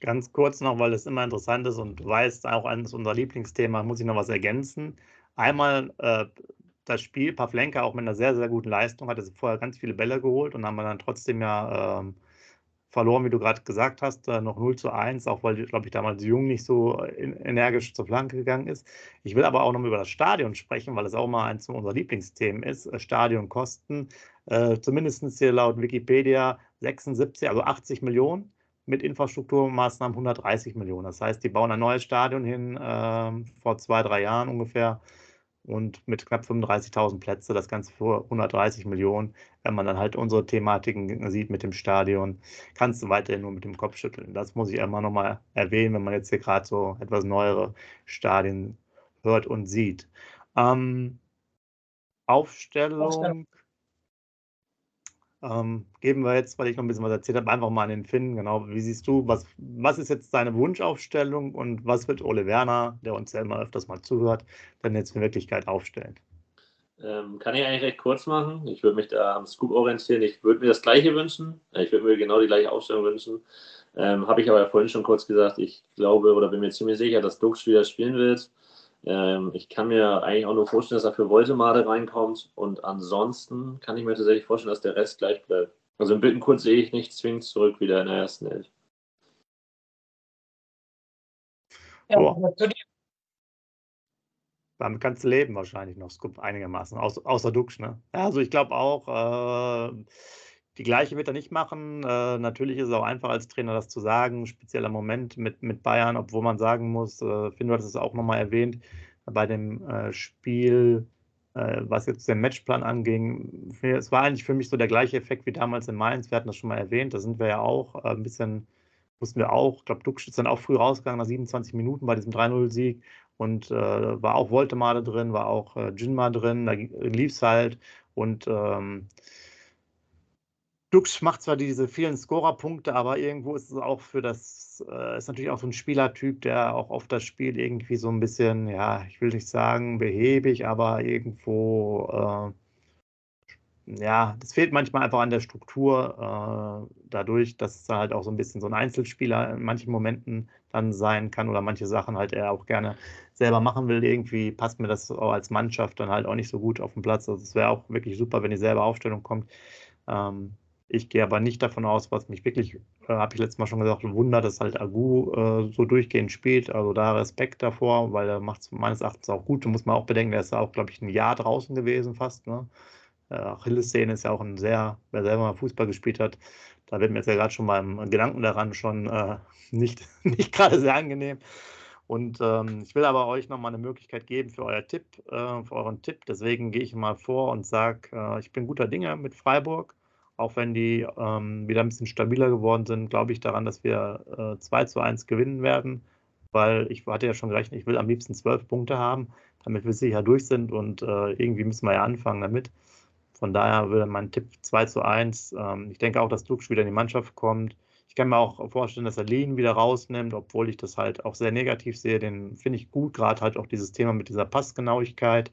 Speaker 1: Ganz kurz noch, weil es immer interessant ist und du weißt, auch eines unserer Lieblingsthemen, muss ich noch was ergänzen. Einmal äh, das Spiel, Pavlenka auch mit einer sehr, sehr guten Leistung, hatte vorher ganz viele Bälle geholt und haben dann trotzdem ja ähm, verloren, wie du gerade gesagt hast, äh, noch 0 zu 1, auch weil, glaube ich, damals Jung nicht so äh, energisch zur Flanke gegangen ist. Ich will aber auch noch über das Stadion sprechen, weil es auch mal eins unserer Lieblingsthemen ist. Äh, Stadionkosten, äh, zumindest hier laut Wikipedia 76, also 80 Millionen mit Infrastrukturmaßnahmen 130 Millionen. Das heißt, die bauen ein neues Stadion hin äh, vor zwei, drei Jahren ungefähr und mit knapp 35.000 Plätze, das Ganze für 130 Millionen. Wenn man dann halt unsere Thematiken sieht mit dem Stadion, kannst du weiterhin nur mit dem Kopf schütteln. Das muss ich immer nochmal erwähnen, wenn man jetzt hier gerade so etwas neuere Stadien hört und sieht. Ähm, Aufstellung. Aufstellung. Ähm, geben wir jetzt, weil ich noch ein bisschen was erzählt habe, einfach mal an den Finn. Genau, wie siehst du, was, was ist jetzt deine Wunschaufstellung und was wird Ole Werner, der uns ja immer öfters mal zuhört, dann jetzt in Wirklichkeit aufstellen?
Speaker 2: Ähm, kann ich eigentlich recht kurz machen. Ich würde mich da am Scoop orientieren. Ich würde mir das Gleiche wünschen. Ich würde mir genau die gleiche Aufstellung wünschen. Ähm, Habe ich aber ja vorhin schon kurz gesagt. Ich glaube oder bin mir ziemlich sicher, dass Dux wieder spielen wird. Ähm, ich kann mir eigentlich auch nur vorstellen, dass er für Woltemade reinkommt. Und ansonsten kann ich mir tatsächlich vorstellen, dass der Rest gleich bleibt. Also in Bittenkurt sehe ich nicht zwingend zurück wieder in der ersten Elf.
Speaker 1: Ja, oh. Damit kannst du leben wahrscheinlich noch, einigermaßen, außer, außer Dux, ne? Ja, also ich glaube auch, äh, die gleiche wird er nicht machen. Äh, natürlich ist es auch einfach als Trainer das zu sagen, spezieller Moment mit, mit Bayern, obwohl man sagen muss, äh, Finn, du hattest es auch nochmal erwähnt, bei dem äh, Spiel, äh, was jetzt den Matchplan anging, es war eigentlich für mich so der gleiche Effekt wie damals in Mainz. Wir hatten das schon mal erwähnt, da sind wir ja auch äh, ein bisschen, wussten wir auch, ich glaube, Duxch ist dann auch früh rausgegangen nach 27 Minuten bei diesem 3-0-Sieg und äh, war auch Voltemade drin, war auch äh, Jinma drin, da lief es halt und ähm, Dux macht zwar diese vielen Scorerpunkte, aber irgendwo ist es auch für das, äh, ist natürlich auch so ein Spielertyp, der auch auf das Spiel irgendwie so ein bisschen, ja, ich will nicht sagen behäbig, aber irgendwo, äh, ja, das fehlt manchmal einfach an der Struktur, äh, dadurch, dass es halt auch so ein bisschen so ein Einzelspieler in manchen Momenten dann sein kann oder manche Sachen halt er auch gerne selber machen will. Irgendwie passt mir das auch als Mannschaft dann halt auch nicht so gut auf dem Platz. Also es wäre auch wirklich super, wenn die selber Aufstellung kommt. Ähm, ich gehe aber nicht davon aus, was mich wirklich, äh, habe ich letztes Mal schon gesagt, wundert, dass halt Agu äh, so durchgehend spielt. Also da Respekt davor, weil er macht es meines Erachtens auch gut. Da muss man auch bedenken, er ist auch, glaube ich, ein Jahr draußen gewesen fast. Ne? Äh, Achilles-Szene ist ja auch ein sehr, wer selber mal Fußball gespielt hat, da wird mir jetzt ja gerade schon beim Gedanken daran schon äh, <laughs> nicht, nicht gerade sehr angenehm. Und ähm, ich will aber euch nochmal eine Möglichkeit geben für euer Tipp, äh, für euren Tipp. Deswegen gehe ich mal vor und sage, äh, ich bin guter Dinge mit Freiburg. Auch wenn die ähm, wieder ein bisschen stabiler geworden sind, glaube ich daran, dass wir äh, 2 zu 1 gewinnen werden, weil ich hatte ja schon gerechnet, ich will am liebsten zwölf Punkte haben, damit wir sicher durch sind und äh, irgendwie müssen wir ja anfangen damit. Von daher würde mein Tipp 2 zu 1. Ähm, ich denke auch, dass Dux wieder in die Mannschaft kommt. Ich kann mir auch vorstellen, dass er Lean wieder rausnimmt, obwohl ich das halt auch sehr negativ sehe. Den finde ich gut, gerade halt auch dieses Thema mit dieser Passgenauigkeit.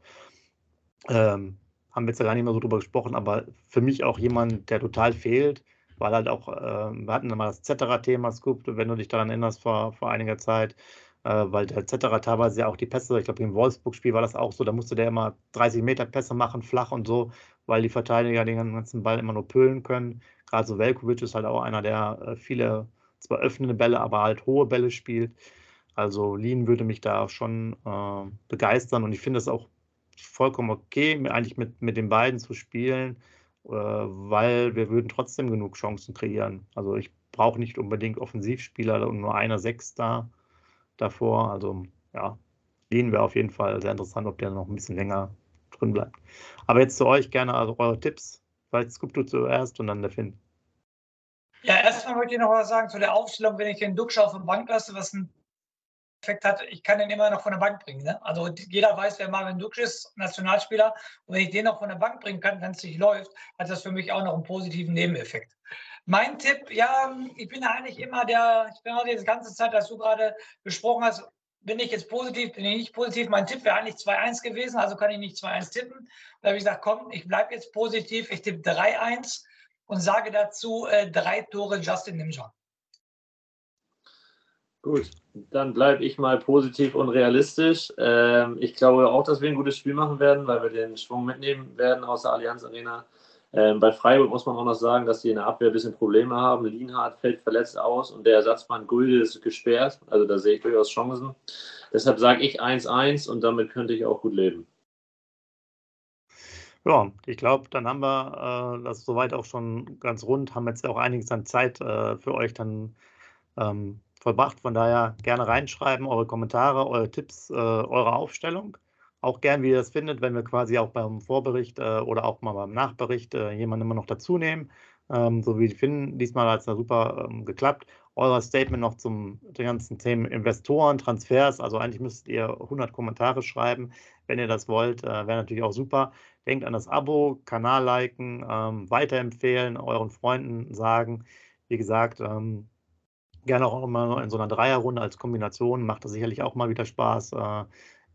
Speaker 1: Ähm, haben wir jetzt ja gar nicht mehr so drüber gesprochen, aber für mich auch jemand, der total fehlt, weil halt auch, äh, wir hatten mal das Zetterer-Thema, Scoop, wenn du dich daran erinnerst, vor, vor einiger Zeit, äh, weil der Zetterer teilweise ja auch die Pässe, ich glaube im Wolfsburg-Spiel war das auch so, da musste der immer 30 Meter Pässe machen, flach und so, weil die Verteidiger den ganzen Ball immer nur püllen können. Gerade so Velkovic ist halt auch einer, der äh, viele, zwar öffnende Bälle, aber halt hohe Bälle spielt. Also Lien würde mich da schon äh, begeistern und ich finde es auch vollkommen okay, eigentlich mit, mit den beiden zu spielen, äh, weil wir würden trotzdem genug Chancen kreieren. Also ich brauche nicht unbedingt Offensivspieler und nur einer Sechs da davor. Also ja, Lien wäre auf jeden Fall sehr interessant, ob der noch ein bisschen länger drin bleibt. Aber jetzt zu euch gerne also eure Tipps. Vielleicht Scoop du zuerst und dann der Finn.
Speaker 3: Ja, erstmal möchte ich noch was sagen zu der Aufstellung, wenn ich den Duxch auf der Bank lasse, was ein Effekt hat, ich kann den immer noch von der Bank bringen. Ne? Also jeder weiß, wer Marvin Duksch ist, Nationalspieler. Und wenn ich den noch von der Bank bringen kann, wenn es nicht läuft, hat das für mich auch noch einen positiven Nebeneffekt. Mein Tipp, ja, ich bin eigentlich immer der, ich bin auch die ganze Zeit, dass du gerade gesprochen hast, bin ich jetzt positiv, bin ich nicht positiv. Mein Tipp wäre eigentlich 2-1 gewesen, also kann ich nicht 2-1 tippen. Da habe ich gesagt, komm, ich bleibe jetzt positiv, ich tippe 3-1 und sage dazu äh, drei Tore Justin Nimja.
Speaker 2: Gut, dann bleibe ich mal positiv und realistisch. Ähm, ich glaube auch, dass wir ein gutes Spiel machen werden, weil wir den Schwung mitnehmen werden aus der Allianz Arena. Ähm, bei Freiburg muss man auch noch sagen, dass die in der Abwehr ein bisschen Probleme haben. Lienhardt fällt verletzt aus und der Ersatzmann Gulde ist gesperrt. Also da sehe ich durchaus Chancen. Deshalb sage ich 1-1 und damit könnte ich auch gut leben.
Speaker 1: Ja, ich glaube, dann haben wir äh, das soweit auch schon ganz rund, haben jetzt auch einiges an Zeit äh, für euch dann ähm, vollbracht. Von daher gerne reinschreiben, eure Kommentare, eure Tipps, äh, eure Aufstellung. Auch gern, wie ihr das findet, wenn wir quasi auch beim Vorbericht äh, oder auch mal beim Nachbericht äh, jemanden immer noch dazu nehmen. Ähm, so wie finde, diesmal hat es super ähm, geklappt. Euer Statement noch zum den ganzen Themen Investoren, Transfers. Also eigentlich müsstet ihr 100 Kommentare schreiben, wenn ihr das wollt. Äh, Wäre natürlich auch super. Denkt an das Abo, Kanal liken, ähm, weiterempfehlen, euren Freunden sagen. Wie gesagt, ähm, gerne auch immer in so einer Dreierrunde als Kombination. Macht das sicherlich auch mal wieder Spaß, äh,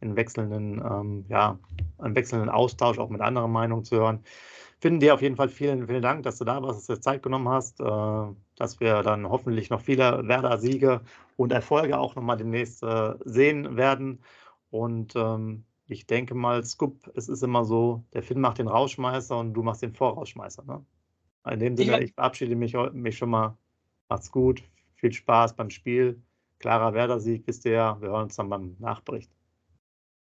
Speaker 1: in wechselnden, ähm, ja, einen wechselnden Austausch auch mit anderen Meinungen zu hören. Finden dir auf jeden Fall vielen, vielen Dank, dass du da warst, dass du dir Zeit genommen hast, äh, dass wir dann hoffentlich noch viele Werder-Siege und Erfolge auch nochmal demnächst äh, sehen werden. Und ähm, ich denke mal, Scoop, es ist immer so, der Finn macht den Rausschmeißer und du machst den Vorausschmeißer. Ne? In dem Sinne, ich verabschiede mich, mich schon mal. Macht's gut. Viel Spaß beim Spiel. Klarer Werder-Sieg, ihr ja. Wir hören uns dann beim Nachbericht.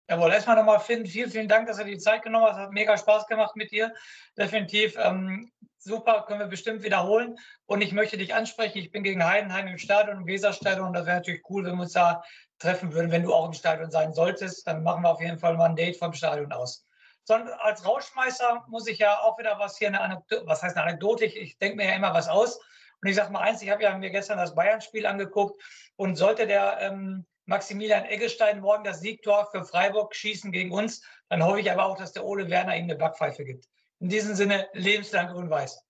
Speaker 3: Jawohl, erstmal nochmal Finn, vielen, vielen Dank, dass du die Zeit genommen hast. Hat mega Spaß gemacht mit dir. Definitiv ähm, super, können wir bestimmt wiederholen. Und ich möchte dich ansprechen. Ich bin gegen Heidenheim im Stadion, im Weserstadion. Und das wäre natürlich cool, wenn wir uns da treffen würden. Wenn du auch im Stadion sein solltest, dann machen wir auf jeden Fall mal ein Date vom Stadion aus. Sondern als Rauschmeister muss ich ja auch wieder was hier, eine Anekdote, was heißt eine Anekdote? Ich, ich denke mir ja immer was aus. Und ich sage mal eins, ich habe ja mir gestern das Bayern-Spiel angeguckt und sollte der ähm, Maximilian Eggestein morgen das Siegtor für Freiburg schießen gegen uns, dann hoffe ich aber auch, dass der Ole Werner ihm eine Backpfeife gibt. In diesem Sinne, lebenslang grün-weiß.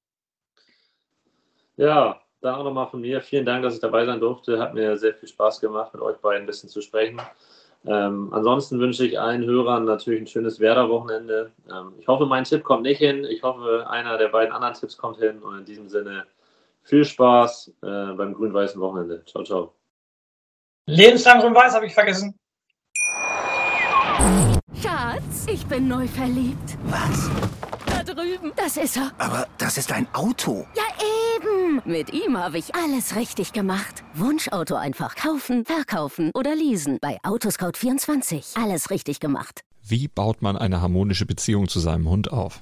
Speaker 2: Ja, dann auch nochmal von mir. Vielen Dank, dass ich dabei sein durfte. Hat mir sehr viel Spaß gemacht, mit euch beiden ein bisschen zu sprechen. Ähm, ansonsten wünsche ich allen Hörern natürlich ein schönes Werder-Wochenende. Ähm, ich hoffe, mein Tipp kommt nicht hin. Ich hoffe, einer der beiden anderen Tipps kommt hin. Und in diesem Sinne viel Spaß äh, beim grün-weißen Wochenende. Ciao, ciao.
Speaker 3: Lebenslang grün-weiß habe ich vergessen.
Speaker 4: Schatz, ich bin neu verliebt.
Speaker 5: Was?
Speaker 4: Da drüben. Das ist er.
Speaker 5: Aber das ist ein Auto.
Speaker 4: Ja, eben. Mit ihm habe ich alles richtig gemacht. Wunschauto einfach kaufen, verkaufen oder leasen. Bei Autoscout24. Alles richtig gemacht.
Speaker 6: Wie baut man eine harmonische Beziehung zu seinem Hund auf?